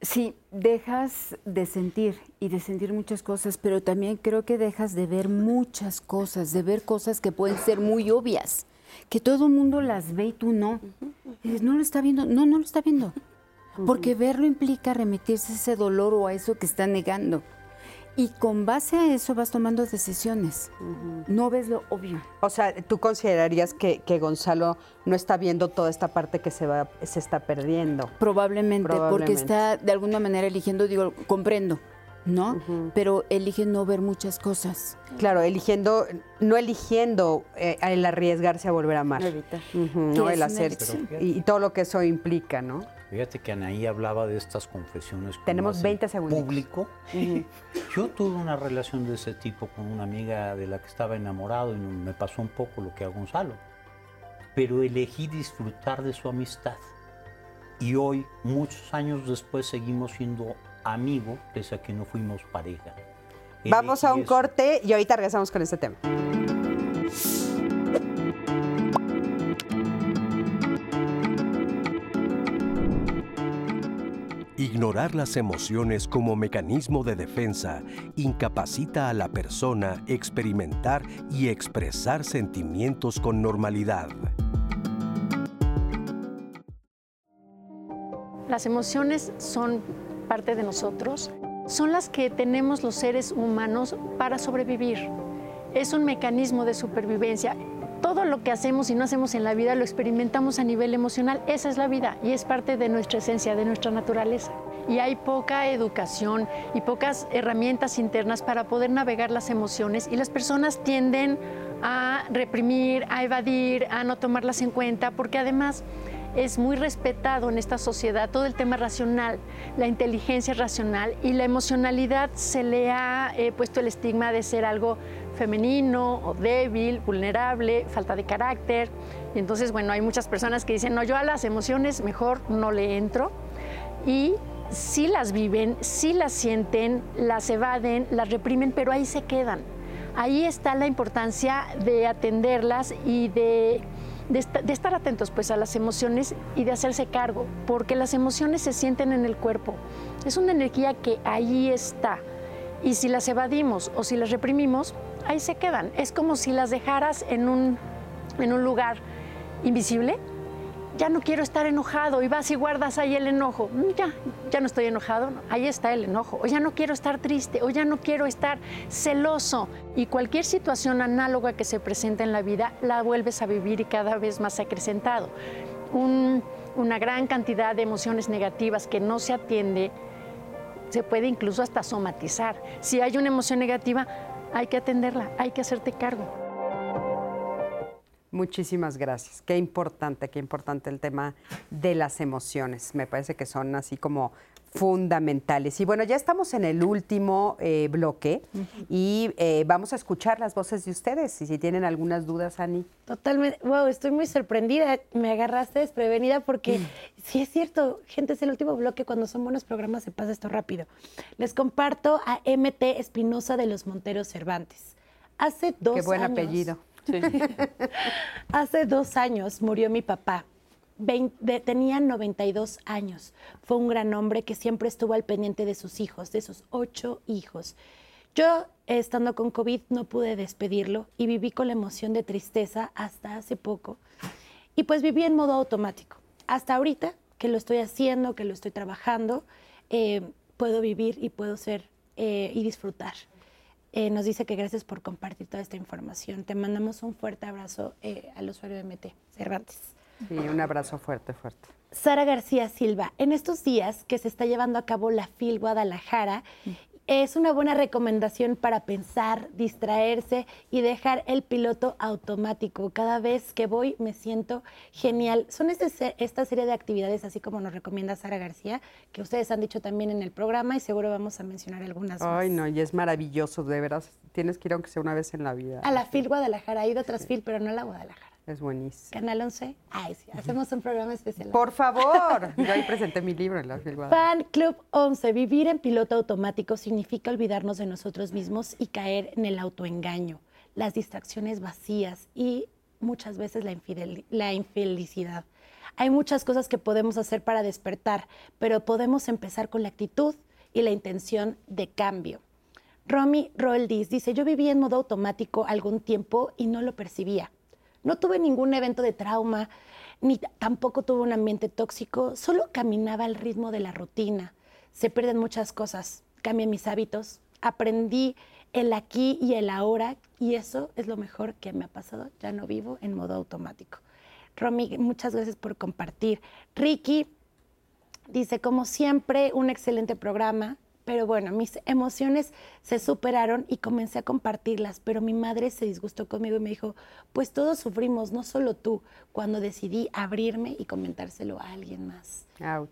sí, dejas de sentir y de sentir muchas cosas, pero también creo que dejas de ver muchas cosas, de ver cosas que pueden ser muy obvias que todo el mundo las ve y tú no. Y dices, no lo está viendo, no, no lo está viendo. Porque verlo implica remitirse a ese dolor o a eso que está negando. Y con base a eso vas tomando decisiones. No ves lo obvio. O sea, ¿tú considerarías que, Gonzalo no está viendo toda esta parte que se, va, se está perdiendo? Probablemente, porque está de alguna manera eligiendo, digo, comprendo, ¿no? Pero elige no ver muchas cosas. Claro, eligiendo, no eligiendo eh, el arriesgarse a volver a amar. no el hacer. Y, todo lo que eso implica, ¿no? Fíjate que Anaí hablaba de estas confesiones. Tenemos 20 segundos. Público. Yo tuve una relación de ese tipo con una amiga de la que estaba enamorado y me pasó un poco lo que a Gonzalo. Pero elegí disfrutar de su amistad. Y hoy, muchos años después, seguimos siendo amigo, pese a que no fuimos pareja. Vamos a un corte y ahorita regresamos con este tema. Ignorar las emociones como mecanismo de defensa incapacita a la persona experimentar y expresar sentimientos con normalidad. Las emociones son parte de nosotros, son las que tenemos los seres humanos para sobrevivir. Es un mecanismo de supervivencia. Todo lo que hacemos y no hacemos en la vida lo experimentamos a nivel emocional. Esa es la vida y es parte de nuestra esencia, de nuestra naturaleza. Y hay poca educación y pocas herramientas internas para poder navegar las emociones y las personas tienden a reprimir, a evadir, a no tomarlas en cuenta, porque además es muy respetado en esta sociedad todo el tema racional, la inteligencia racional y la emocionalidad se le ha eh, puesto el estigma de ser algo femenino o débil, vulnerable, falta de carácter. Y entonces, bueno, hay muchas personas que dicen, no, yo a las emociones mejor no le entro. Y sí las viven, sí las sienten, las evaden, las reprimen, pero ahí se quedan. Ahí está la importancia de atenderlas y de de, estar atentos pues a las emociones y de hacerse cargo, porque las emociones se sienten en el cuerpo. Es una energía que ahí está. Y si las evadimos o si las reprimimos, ahí se quedan. Es como si las dejaras en un, en un lugar invisible ya no quiero estar enojado y vas y guardas ahí el enojo. Mm, ya, ya no estoy enojado, ahí está el enojo. O ya no quiero estar triste, o ya no quiero estar celoso. Y cualquier situación análoga que se presenta en la vida la vuelves a vivir y cada vez más acrecentado. una gran cantidad de emociones negativas que no se atiende se puede incluso hasta somatizar. Si hay una emoción negativa, hay que atenderla, hay que hacerte cargo. Muchísimas gracias. Qué importante, qué importante el tema de las emociones. Me parece que son así como fundamentales. Y bueno, ya estamos en el último eh, bloque y eh, vamos a escuchar las voces de ustedes. Y si tienen algunas dudas, Ani. Totalmente. Wow, estoy muy sorprendida. Me agarraste desprevenida porque mm. sí es cierto, gente, es el último bloque. Cuando son buenos programas se pasa esto rápido. Les comparto a MT Espinosa de los Monteros Cervantes. Hace dos Qué buen años, apellido. Hace dos años murió mi papá. Tenía 92 años. Fue un gran hombre que siempre estuvo al pendiente de sus hijos, de sus ocho hijos. Yo, estando con COVID, no pude despedirlo y viví con la emoción de tristeza hasta hace poco. Y pues viví en modo automático. Hasta ahorita, que lo estoy haciendo, que lo estoy trabajando, eh, puedo vivir y puedo ser eh, y disfrutar. Eh, nos dice que gracias por compartir toda esta información. Te mandamos un fuerte abrazo al usuario de MT, Cervantes. Sí, un abrazo fuerte, fuerte. Sara García Silva, en estos días que se está llevando a cabo la FIL Guadalajara es una buena recomendación para pensar, distraerse y dejar el piloto automático. Cada vez que voy me siento genial. Son este, esta serie de actividades, así como nos recomienda Sara García, que ustedes han dicho también en el programa y seguro vamos a mencionar algunas más. Ay, no, y es maravilloso, de veras. Tienes que ir aunque sea una vez en la vida. A la FIL Guadalajara, he ido a otras FIL, pero no a la Guadalajara. Es buenísimo. Canal 11. Ay, sí, hacemos un programa especial. Por favor. Yo ahí presenté mi libro en la filmada. Fan Club 11. Vivir en piloto automático significa olvidarnos de nosotros mismos y caer en el autoengaño, las distracciones vacías y muchas veces la, infidel- la infelicidad. Hay muchas cosas que podemos hacer para despertar, pero podemos empezar con la actitud y la intención de cambio. Romy Roldis dice, yo viví en modo automático algún tiempo y no lo percibía. No tuve ningún evento de trauma, ni tampoco tuve un ambiente tóxico, solo caminaba al ritmo de la rutina. Se pierden muchas cosas, cambian mis hábitos, aprendí el aquí y el ahora y eso es lo mejor que me ha pasado. Ya no vivo en modo automático. Romy, muchas gracias por compartir. Ricky, Dice, como siempre, un excelente programa, pero bueno, mis emociones se superaron y comencé a compartirlas, pero mi madre se disgustó conmigo y me dijo, pues todos sufrimos, no solo tú, cuando decidí abrirme y comentárselo a alguien más. Ouch.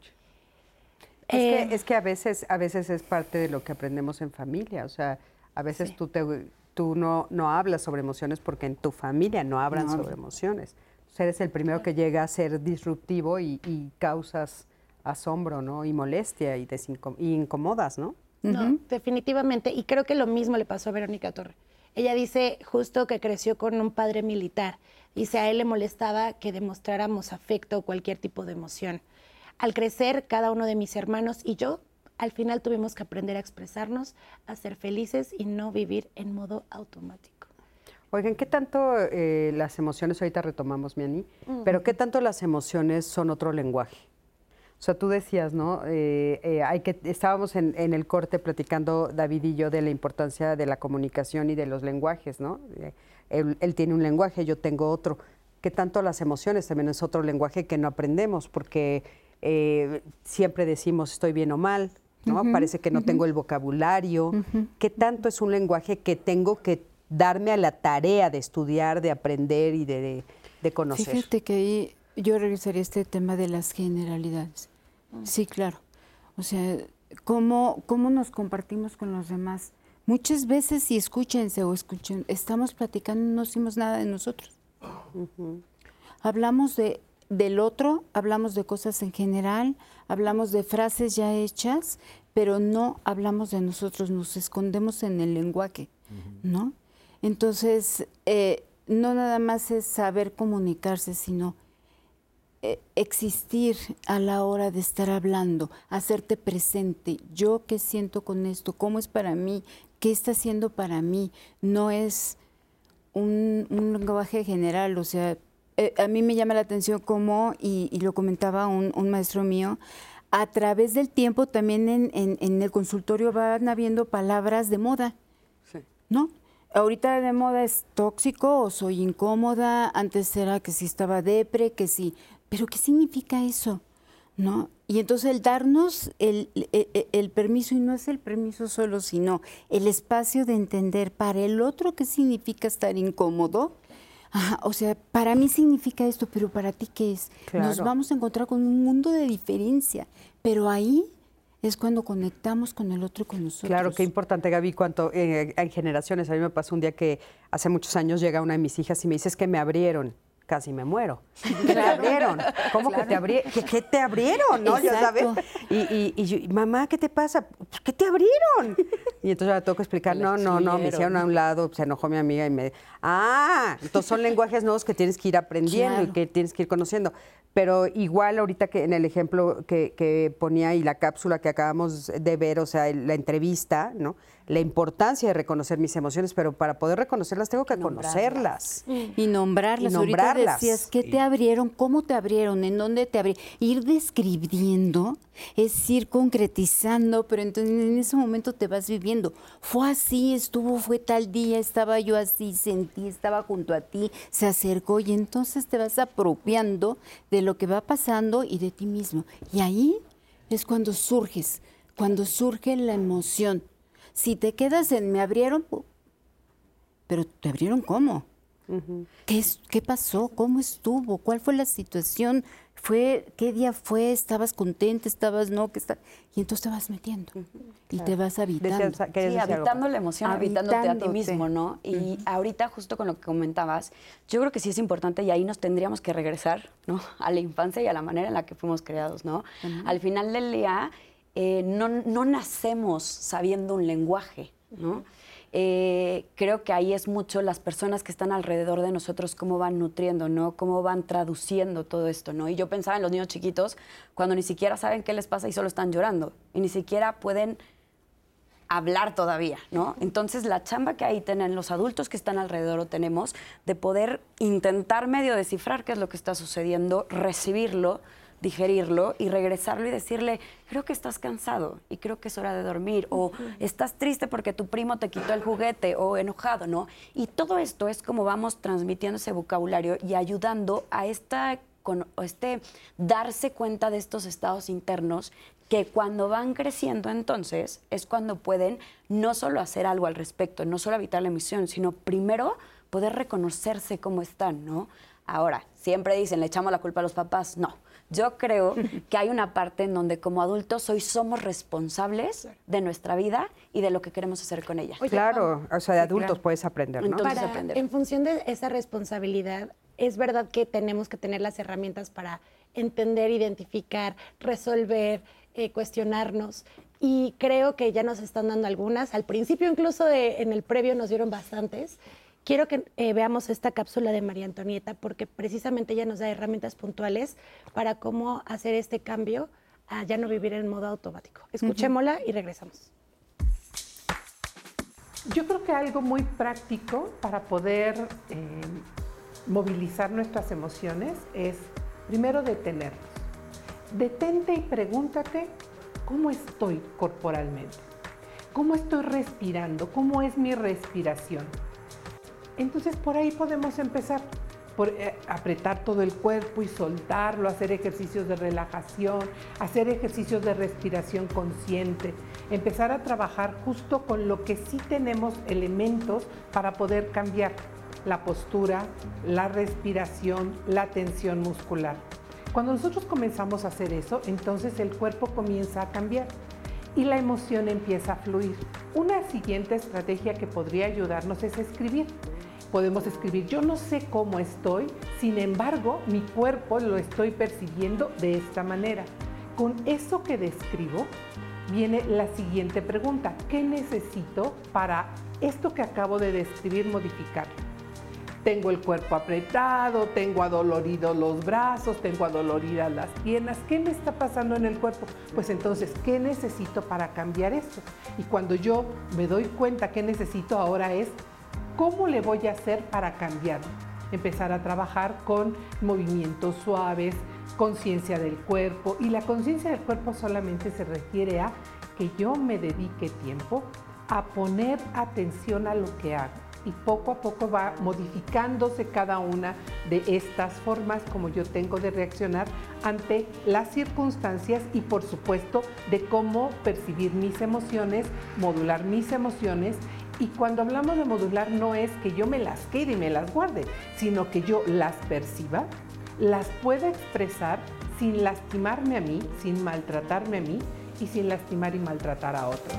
Eh, Es, que, es que a veces, a veces es parte de lo que aprendemos en familia. O sea, a veces tú, te, tú no, no hablas sobre emociones porque en tu familia no hablan No sobre emociones. O sea, eres el primero que llega a ser disruptivo y, y causas asombro, ¿no? Y molestia y, desinco- y incomodas, ¿no? No, definitivamente. Y creo que lo mismo le pasó a Verónica Torre. Ella dice justo que creció con un padre militar. Dice, a él le molestaba que demostráramos afecto o cualquier tipo de emoción. Al crecer, cada uno de mis hermanos y yo, al final tuvimos que aprender a expresarnos, a ser felices y no vivir en modo automático. Oigan, ¿qué tanto eh, las emociones, ahorita retomamos, Miani, pero qué tanto las emociones son otro lenguaje? O sea, tú decías, ¿no? Eh, eh, hay que, estábamos en, en el corte platicando, David y yo, de la importancia de la comunicación y de los lenguajes, ¿no? Eh, él, él tiene un lenguaje, yo tengo otro. ¿Qué tanto las emociones también es otro lenguaje que no aprendemos? Porque siempre decimos estoy bien o mal, ¿no? Parece que no tengo el vocabulario. ¿Qué tanto es un lenguaje que tengo que darme a la tarea de estudiar, de aprender y de, de conocer? Fíjate que ahí yo regresaría a este tema de las generalidades. Sí, claro. O sea, ¿cómo, cómo nos compartimos con los demás? Muchas veces, si escúchense o escuchen, estamos platicando y no decimos nada de nosotros. Hablamos de, del otro, hablamos de cosas en general, hablamos de frases ya hechas, pero no hablamos de nosotros, nos escondemos en el lenguaje, ¿no? Entonces, eh, no nada más es saber comunicarse, sino existir a la hora de estar hablando, hacerte presente. Yo qué siento con esto, cómo es para mí, qué está haciendo para mí. No es un, un lenguaje general, o sea, eh, a mí me llama la atención cómo, y, y lo comentaba un, un maestro mío, a través del tiempo también en, en- en el consultorio van habiendo palabras de moda, ¿no? Ahorita de moda es tóxico o soy incómoda, antes era que si estaba depre, que sí, pero ¿qué significa eso? ¿No? Y entonces el darnos el, el- el- el permiso, y no es el permiso solo, sino el espacio de entender para el otro qué significa estar incómodo. Ajá, o sea, para mí significa esto, pero para ti qué es. Nos Claro. vamos a encontrar con un mundo de diferencia, pero ahí es cuando conectamos con el otro y con nosotros. Claro, qué importante, Gaby, cuanto eh, en generaciones. A mí me pasó un día que hace muchos años llega una de mis hijas y me dice "Es que me abrieron. Casi me muero. ¿Qué te abrieron? ¿Cómo que te abrieron? ¿Qué, qué te abrieron? ¿No? Ya sabes. Y, y, y yo, mamá, ¿qué te pasa? "Pues, ¿Qué te abrieron? Y entonces ahora tengo que explicar, no, no, no, me hicieron a un lado, se enojó mi amiga y me... Ah, entonces son lenguajes nuevos que tienes que ir aprendiendo y que tienes que ir conociendo. Pero igual ahorita que en el ejemplo que, que ponía y la cápsula que acabamos de ver, o sea, la entrevista, ¿no? La importancia de reconocer mis emociones, pero para poder reconocerlas tengo que conocerlas. Y nombrarlas. Y nombrarlas. decías, ¿qué te abrieron? ¿Cómo te abrieron? ¿En dónde te abrieron? Ir describiendo es ir concretizando, pero entonces en ese momento te vas viviendo. Fue así, estuvo, fue tal día, estaba yo así, sentí, estaba junto a ti, se acercó y entonces te vas apropiando de lo que va pasando y de ti mismo. Y ahí es cuando surges, cuando surge la emoción. Si te quedas en me abrieron, pero te abrieron cómo? ¿Qué, es, ¿Qué pasó? ¿Cómo estuvo? ¿Cuál fue la situación? fue, ¿qué día fue? ¿Estabas contenta? ¿Estabas no? que está... Y entonces te vas metiendo y te vas habitando. sí, habitando la emoción, habitándote a ti mismo, ¿no? Y ahorita, justo con lo que comentabas, yo creo que sí es importante y ahí nos tendríamos que regresar, ¿no? A la infancia y a la manera en la que fuimos creados, ¿no? Al final del día, eh, no, no nacemos sabiendo un lenguaje, ¿no? Eh, creo que ahí es mucho las personas que están alrededor de nosotros, cómo van nutriendo, ¿no? Cómo van traduciendo todo esto, ¿no? Y yo pensaba en los niños chiquitos cuando ni siquiera saben qué les pasa y solo están llorando y ni siquiera pueden hablar todavía, ¿no? Entonces la chamba que ahí tienen los adultos que están alrededor o tenemos de poder intentar medio descifrar qué es lo que está sucediendo, recibirlo, digerirlo y regresarlo y decirle, creo que estás cansado y creo que es hora de dormir, o estás triste porque tu primo te quitó el juguete, o enojado, ¿no? Y todo esto es como vamos transmitiendo ese vocabulario y ayudando a esta, con, este darse cuenta de estos estados internos que cuando van creciendo entonces es cuando pueden no solo hacer algo al respecto, no solo evitar la emisión, sino primero poder reconocerse cómo están, ¿no? Ahora, siempre dicen, le echamos la culpa a los papás. No, yo creo que hay una parte en donde como adultos hoy somos responsables de nuestra vida y de lo que queremos hacer con ella. claro, o sea, de adultos puedes aprender, ¿no? Entonces, aprender. En función de esa responsabilidad, es verdad que tenemos que tener las herramientas para entender, identificar, resolver, eh, cuestionarnos. Y creo que ya nos están dando algunas. Al principio, incluso en el previo, nos dieron bastantes. Quiero que eh, veamos esta cápsula de María Antonieta porque precisamente ella nos da herramientas puntuales para cómo hacer este cambio a ya no vivir en modo automático. Escuchémosla y regresamos. Yo creo que algo muy práctico para poder eh, movilizar nuestras emociones es primero detenernos. Detente y pregúntate cómo estoy corporalmente, cómo estoy respirando, cómo es mi respiración. Entonces por ahí podemos empezar por eh, apretar todo el cuerpo y soltarlo, hacer ejercicios de relajación, hacer ejercicios de respiración consciente, empezar a trabajar justo con lo que sí tenemos elementos para poder cambiar la postura, la respiración, la tensión muscular. Cuando nosotros comenzamos a hacer eso, entonces el cuerpo comienza a cambiar y la emoción empieza a fluir. Una siguiente estrategia que podría ayudarnos es escribir podemos escribir, yo no sé cómo estoy, sin embargo, mi cuerpo lo estoy percibiendo de esta manera. Con eso que describo, viene la siguiente pregunta, ¿qué necesito para esto que acabo de describir modificar? Tengo el cuerpo apretado, tengo adoloridos los brazos, tengo adoloridas las piernas. ¿Qué me está pasando en el cuerpo? Pues entonces, ¿qué necesito para cambiar esto? Y cuando yo me doy cuenta que necesito ahora es ¿Cómo le voy a hacer para cambiarlo? Empezar a trabajar con movimientos suaves, conciencia del cuerpo. Y la conciencia del cuerpo solamente se refiere a que yo me dedique tiempo a poner atención a lo que hago. Y poco a poco va modificándose cada una de estas formas como yo tengo de reaccionar ante las circunstancias y por supuesto de cómo percibir mis emociones, modular mis emociones y cuando hablamos de modular no es que yo me las quede y me las guarde, sino que yo las perciba, las pueda expresar sin lastimarme a mí, sin maltratarme a mí y sin lastimar y maltratar a otros.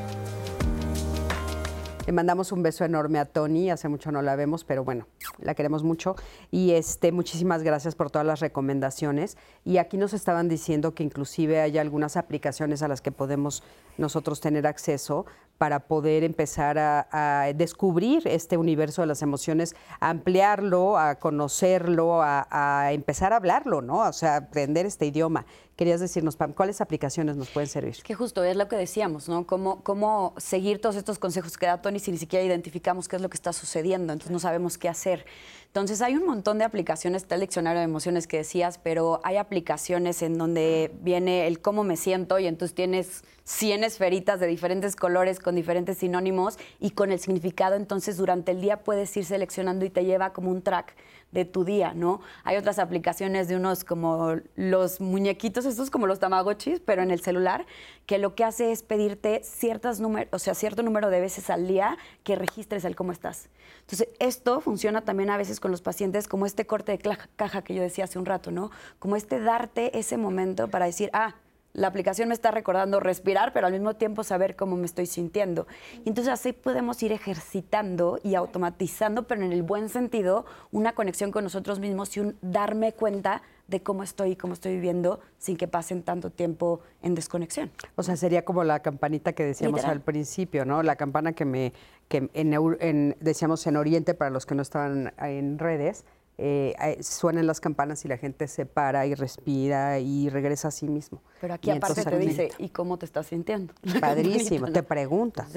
Le mandamos un beso enorme a Tony, hace mucho no la vemos, pero bueno, la queremos mucho. Y este, muchísimas gracias por todas las recomendaciones. Y aquí nos estaban diciendo que inclusive hay algunas aplicaciones a las que podemos nosotros tener acceso para poder empezar a, descubrir este universo de las emociones, a ampliarlo, a conocerlo, a, a, empezar a hablarlo, ¿no? O sea, aprender este idioma. Querías decirnos, Pam, ¿cuáles aplicaciones nos pueden servir? Que justo es lo que decíamos, ¿no? Cómo, cómo seguir todos estos consejos que da Tony si ni siquiera identificamos qué es lo que está sucediendo, entonces no sabemos qué hacer. Entonces hay un montón de aplicaciones, está el diccionario de emociones que decías, pero hay aplicaciones en donde viene el cómo me siento y entonces tienes 100 esferitas de diferentes colores con diferentes sinónimos y con el significado, entonces durante el día puedes ir seleccionando y te lleva como un track de tu día, ¿no? Hay otras aplicaciones de unos como los muñequitos, estos como los tamagotchis, pero en el celular, que lo que hace es pedirte ciertas números, o sea, cierto número de veces al día que registres el cómo estás. Entonces, esto funciona también a veces con los pacientes como este corte de caja que yo decía hace un rato, ¿no? Como este darte ese momento para decir, ah, la aplicación me está recordando respirar, pero al mismo tiempo saber cómo me estoy sintiendo. Y entonces así podemos ir ejercitando y automatizando, pero en el buen sentido, una conexión con nosotros mismos y un darme cuenta de cómo estoy y cómo estoy viviendo sin que pasen tanto tiempo en desconexión. O sea, sería como la campanita que decíamos al principio, ¿no? La campana que me, que en, decíamos en Oriente para los que no estaban en redes, eh, suenan las campanas y la gente se para y respira y regresa a sí mismo. Pero aquí aparte te dice, ¿y cómo te estás sintiendo? Padrísimo, te pregunta.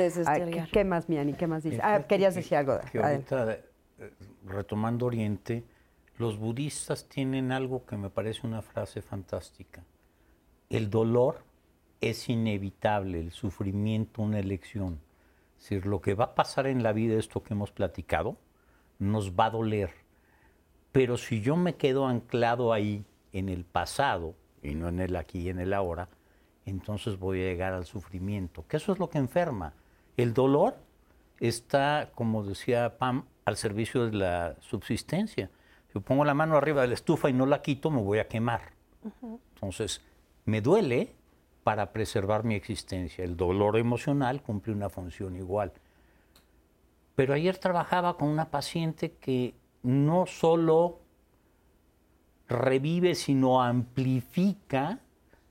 ¿qué, más, Miani? ¿Qué más dice? Ah, querías decir algo. ahorita, eh, retomando Oriente, los budistas tienen algo que me parece una frase fantástica. El dolor es inevitable, el sufrimiento una elección. Es decir, lo que va a pasar en la vida, esto que hemos platicado, nos va a doler pero si yo me quedo anclado ahí en el pasado y no en el aquí y en el ahora, entonces voy a llegar al sufrimiento, que eso es lo que enferma. El dolor está, como decía Pam, al servicio de la subsistencia. Si pongo la mano arriba de la estufa y no la quito, me voy a quemar. Entonces, me duele para preservar mi existencia. El dolor emocional cumple una función igual. Pero ayer trabajaba con una paciente que no solo revive, sino amplifica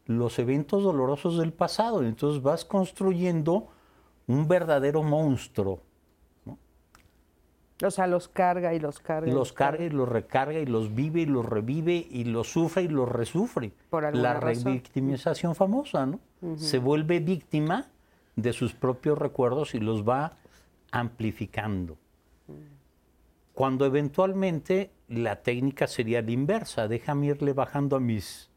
los eventos dolorosos del pasado. Entonces vas construyendo un verdadero monstruo. O sea, los carga y los carga. Los carga y los recarga y los vive y los revive y los sufre y los resufre. Por La revictimización famosa, ¿no? Se vuelve víctima de sus propios recuerdos y los va amplificando cuando eventualmente la técnica sería la inversa, déjame irle bajando a mis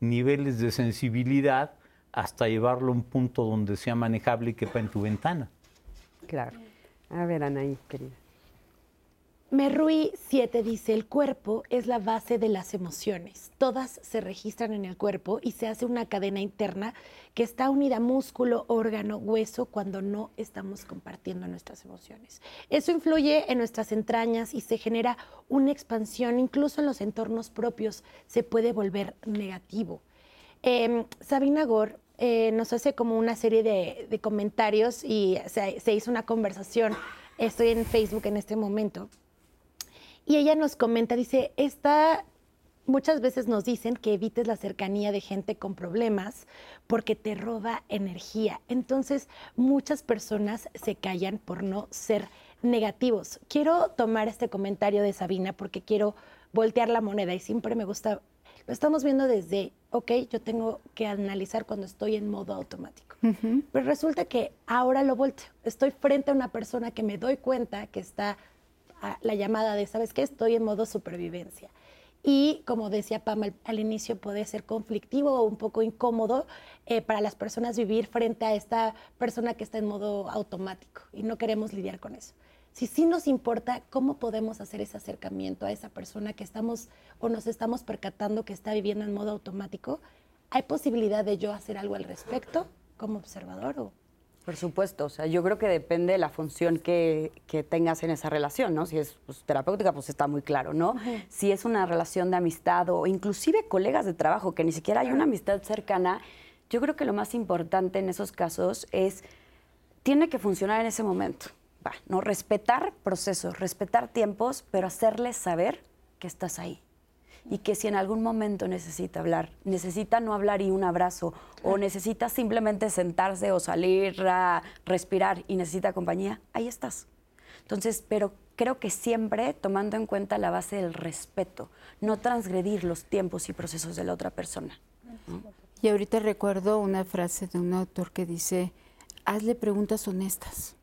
niveles de sensibilidad hasta llevarlo a un punto donde sea manejable y quepa en tu ventana. Claro. A ver, Anaí, querida. Merrui 7 dice, el cuerpo es la base de las emociones. Todas se registran en el cuerpo y se hace una cadena interna que está unida a músculo, órgano, hueso cuando no estamos compartiendo nuestras emociones. Eso influye en nuestras entrañas y se genera una expansión, incluso en los entornos propios se puede volver negativo. Em, Sabina Gore eh, nos hace como una serie de, comentarios y se hizo una conversación. Estoy en Facebook en este momento y ella nos comenta, dice, esta, muchas veces nos dicen que evites la cercanía de gente con problemas porque te roba energía. Entonces, muchas personas se callan por no ser negativos. Quiero tomar este comentario de Sabina porque quiero voltear la moneda y siempre me gusta, lo estamos viendo desde, ok, yo tengo que analizar cuando estoy en modo automático. Pero resulta que ahora lo volteo. Estoy frente a una persona que me doy cuenta que está la llamada de, ¿sabes qué? Estoy en modo supervivencia. Y como decía Pam al, inicio, puede ser conflictivo o un poco incómodo eh, para las personas vivir frente a esta persona que está en modo automático y no queremos lidiar con eso. Si sí nos importa, ¿cómo podemos hacer ese acercamiento a esa persona que estamos o nos estamos percatando que está viviendo en modo automático? ¿Hay posibilidad de yo hacer algo al respecto como observador o por supuesto, o sea, yo creo que depende de la función que, tengas en esa relación, ¿no? Si es pues, terapéutica, pues está muy claro, ¿no? Si es una relación de amistad o inclusive colegas de trabajo, que ni siquiera hay una amistad cercana, yo creo que lo más importante en esos casos es, tiene que funcionar en ese momento, va, ¿no? Respetar procesos, respetar tiempos, pero hacerles saber que estás ahí y que si en algún momento necesita hablar, necesita no hablar y un abrazo, o necesita simplemente sentarse o salir a respirar y necesita compañía, ahí estás. Entonces, pero creo que siempre tomando en cuenta la base del respeto, no transgredir los tiempos y procesos de la otra persona. Y ahorita recuerdo una frase de un autor que dice, hazle preguntas honestas.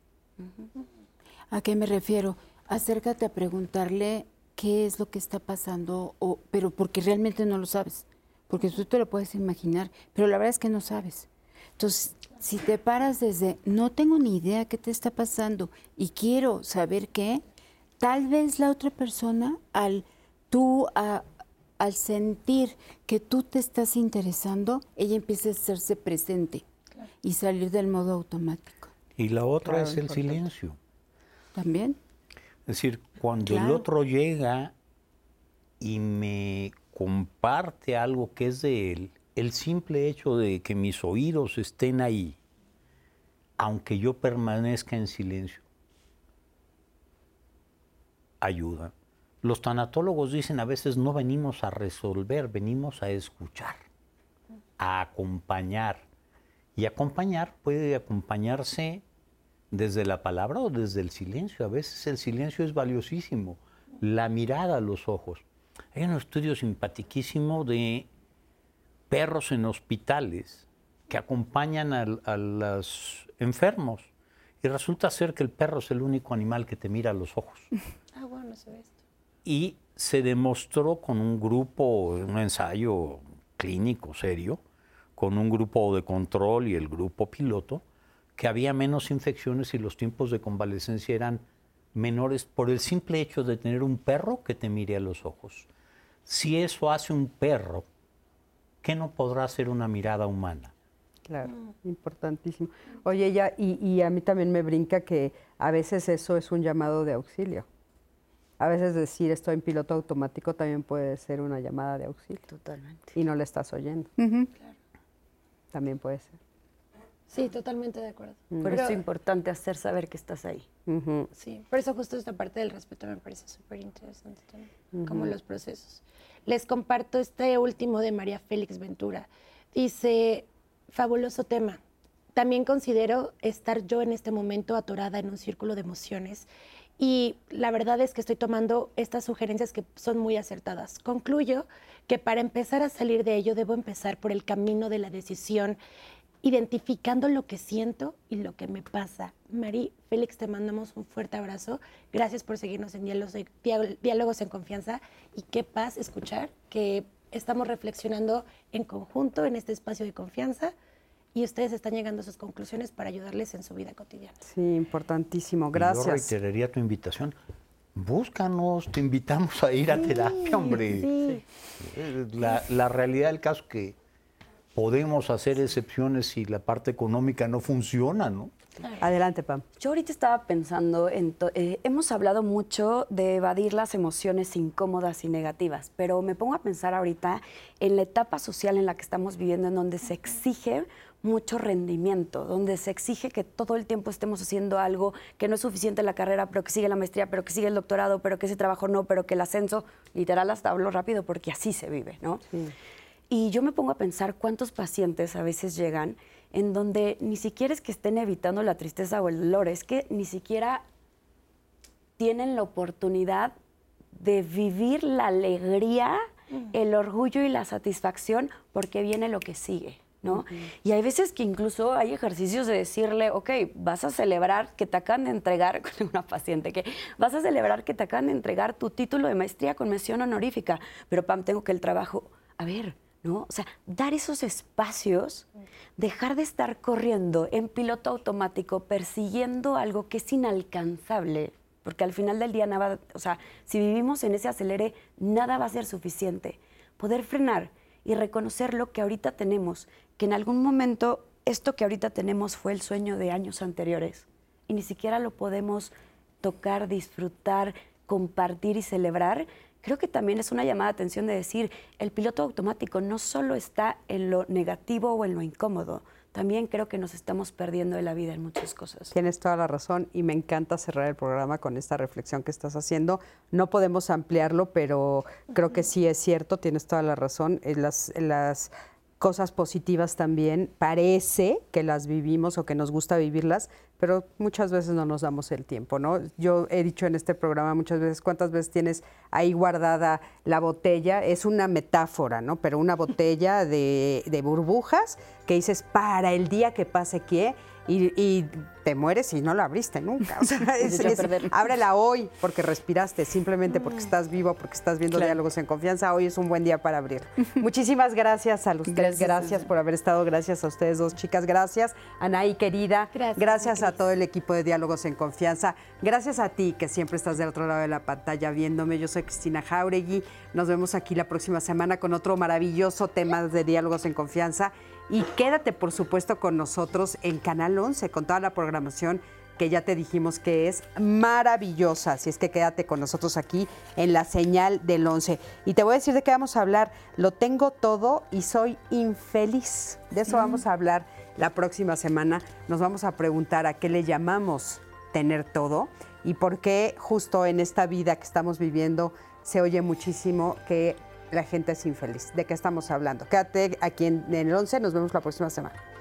¿A qué me refiero? Acércate a preguntarle qué es lo que está pasando, o, pero porque realmente no lo sabes, porque tú te lo puedes imaginar, pero la verdad es que no sabes. Entonces, si te paras desde, no tengo ni idea qué te está pasando y quiero saber qué, tal vez la otra persona al tú al sentir que tú te estás interesando, ella empieza a hacerse presente y salir del modo automático. Y la otra es el silencio. También. Es decir, cuando el otro llega y me comparte algo que es de él, el simple hecho de que mis oídos estén ahí, aunque yo permanezca en silencio, ayuda. Los tanatólogos dicen a veces no venimos a resolver, venimos a escuchar, a acompañar. Y acompañar puede acompañarse desde la palabra o desde el silencio. A veces el silencio es valiosísimo. La mirada a los ojos. Hay un estudio simpatiquísimo de perros en hospitales que acompañan a, los enfermos. Y resulta ser que el perro es el único animal que te mira a los ojos. Ah, bueno, se ve esto. Y se demostró con un grupo, un ensayo clínico serio, con un grupo de control y el grupo piloto, que había menos infecciones y los tiempos de convalecencia eran menores por el simple hecho de tener un perro que te mire a los ojos. Si eso hace un perro, ¿qué no podrá hacer una mirada humana? Claro, importantísimo. Oye, ya, y, y a mí también me brinca que a veces eso es un llamado de auxilio. A veces decir estoy en piloto automático también puede ser una llamada de auxilio. Totalmente. Y no le estás oyendo. claro. También puede ser. Sí, totalmente de acuerdo. Por eso es importante hacer saber que estás ahí. Sí, por eso justo esta parte del respeto me parece súper interesante también, como los procesos. Les comparto este último de María Félix Ventura. Dice, fabuloso tema. También considero estar yo en este momento atorada en un círculo de emociones y la verdad es que estoy tomando estas sugerencias que son muy acertadas. Concluyo que para empezar a salir de ello debo empezar por el camino de la decisión identificando lo que siento y lo que me pasa. Mari, Félix, te mandamos un fuerte abrazo. Gracias por seguirnos en diálogos, en confianza y qué paz escuchar que estamos reflexionando en conjunto en este espacio de confianza y ustedes están llegando a sus conclusiones para ayudarles en su vida cotidiana. Sí, importantísimo. Gracias. yo reiteraría tu invitación. Búscanos, te invitamos a ir a terapia, hombre. Sí. La, la realidad del caso que podemos hacer excepciones si la parte económica no funciona, ¿no? Adelante, Pam. Yo ahorita estaba pensando, en eh, hemos hablado mucho de evadir las emociones incómodas y negativas, pero me pongo a pensar ahorita en la etapa social en la que estamos viviendo, en donde se exige mucho rendimiento, donde se exige que todo el tiempo estemos haciendo algo que no es suficiente en la carrera, pero que sigue la maestría, pero que sigue el doctorado, pero que ese trabajo no, pero que el ascenso, literal hasta hablo rápido porque así se vive, ¿no? Sí. Y yo me pongo a pensar cuántos pacientes a veces llegan en donde ni siquiera es que estén evitando la tristeza o el dolor, es que ni siquiera tienen la oportunidad de vivir la alegría, mm. el orgullo y la satisfacción porque viene lo que sigue. ¿no? Y hay veces que incluso hay ejercicios de decirle, ok, vas a celebrar que te acaban de entregar, con una paciente, que vas a celebrar que te acaban de entregar tu título de maestría con mención honorífica, pero Pam, tengo que el trabajo, a ver, ¿no? O sea, dar esos espacios, dejar de estar corriendo en piloto automático, persiguiendo algo que es inalcanzable, porque al final del día nada, o sea, si vivimos en ese acelere, nada va a ser suficiente. Poder frenar y reconocer lo que ahorita tenemos, que en algún momento esto que ahorita tenemos fue el sueño de años anteriores y ni siquiera lo podemos tocar, disfrutar, compartir y celebrar creo que también es una llamada de atención de decir, el piloto automático no solo está en lo negativo o en lo incómodo, también creo que nos estamos perdiendo de la vida en muchas cosas. Tienes toda la razón y me encanta cerrar el programa con esta reflexión que estás haciendo. No podemos ampliarlo, pero creo que sí es cierto, tienes toda la razón. Las, las cosas positivas también, parece que las vivimos o que nos gusta vivirlas, pero muchas veces no nos damos el tiempo, ¿no? Yo he dicho en este programa muchas veces cuántas veces tienes ahí guardada la botella, es una metáfora, ¿no? Pero una botella de, de burbujas que dices para el día que pase qué y, y te mueres y no la abriste nunca. O sea, es- es- ábrela hoy porque respiraste, simplemente porque estás vivo, porque estás viendo Claro. diálogos en confianza. Hoy es un buen día para abrir. Muchísimas gracias a los tres, Gracias, gracias por haber estado, gracias a ustedes dos chicas, gracias. Anaí querida, Gracias, gracias a todo el equipo de Diálogos en Confianza, gracias a ti que siempre estás del otro lado de la pantalla viéndome. Yo soy Cristina Jauregui. Nos vemos aquí la próxima semana con otro maravilloso tema de Diálogos en Confianza. Y quédate, por supuesto, con nosotros en Canal 11 con toda la programación que ya te dijimos que es maravillosa. Así es que quédate con nosotros aquí en la señal del 11. Y te voy a decir de qué vamos a hablar. Lo tengo todo y soy infeliz. De eso vamos a hablar la próxima semana. Nos vamos a preguntar a qué le llamamos tener todo y por qué justo en esta vida que estamos viviendo se oye muchísimo que la gente es infeliz. ¿De qué estamos hablando? Quédate aquí en, en el 11. Nos vemos la próxima semana.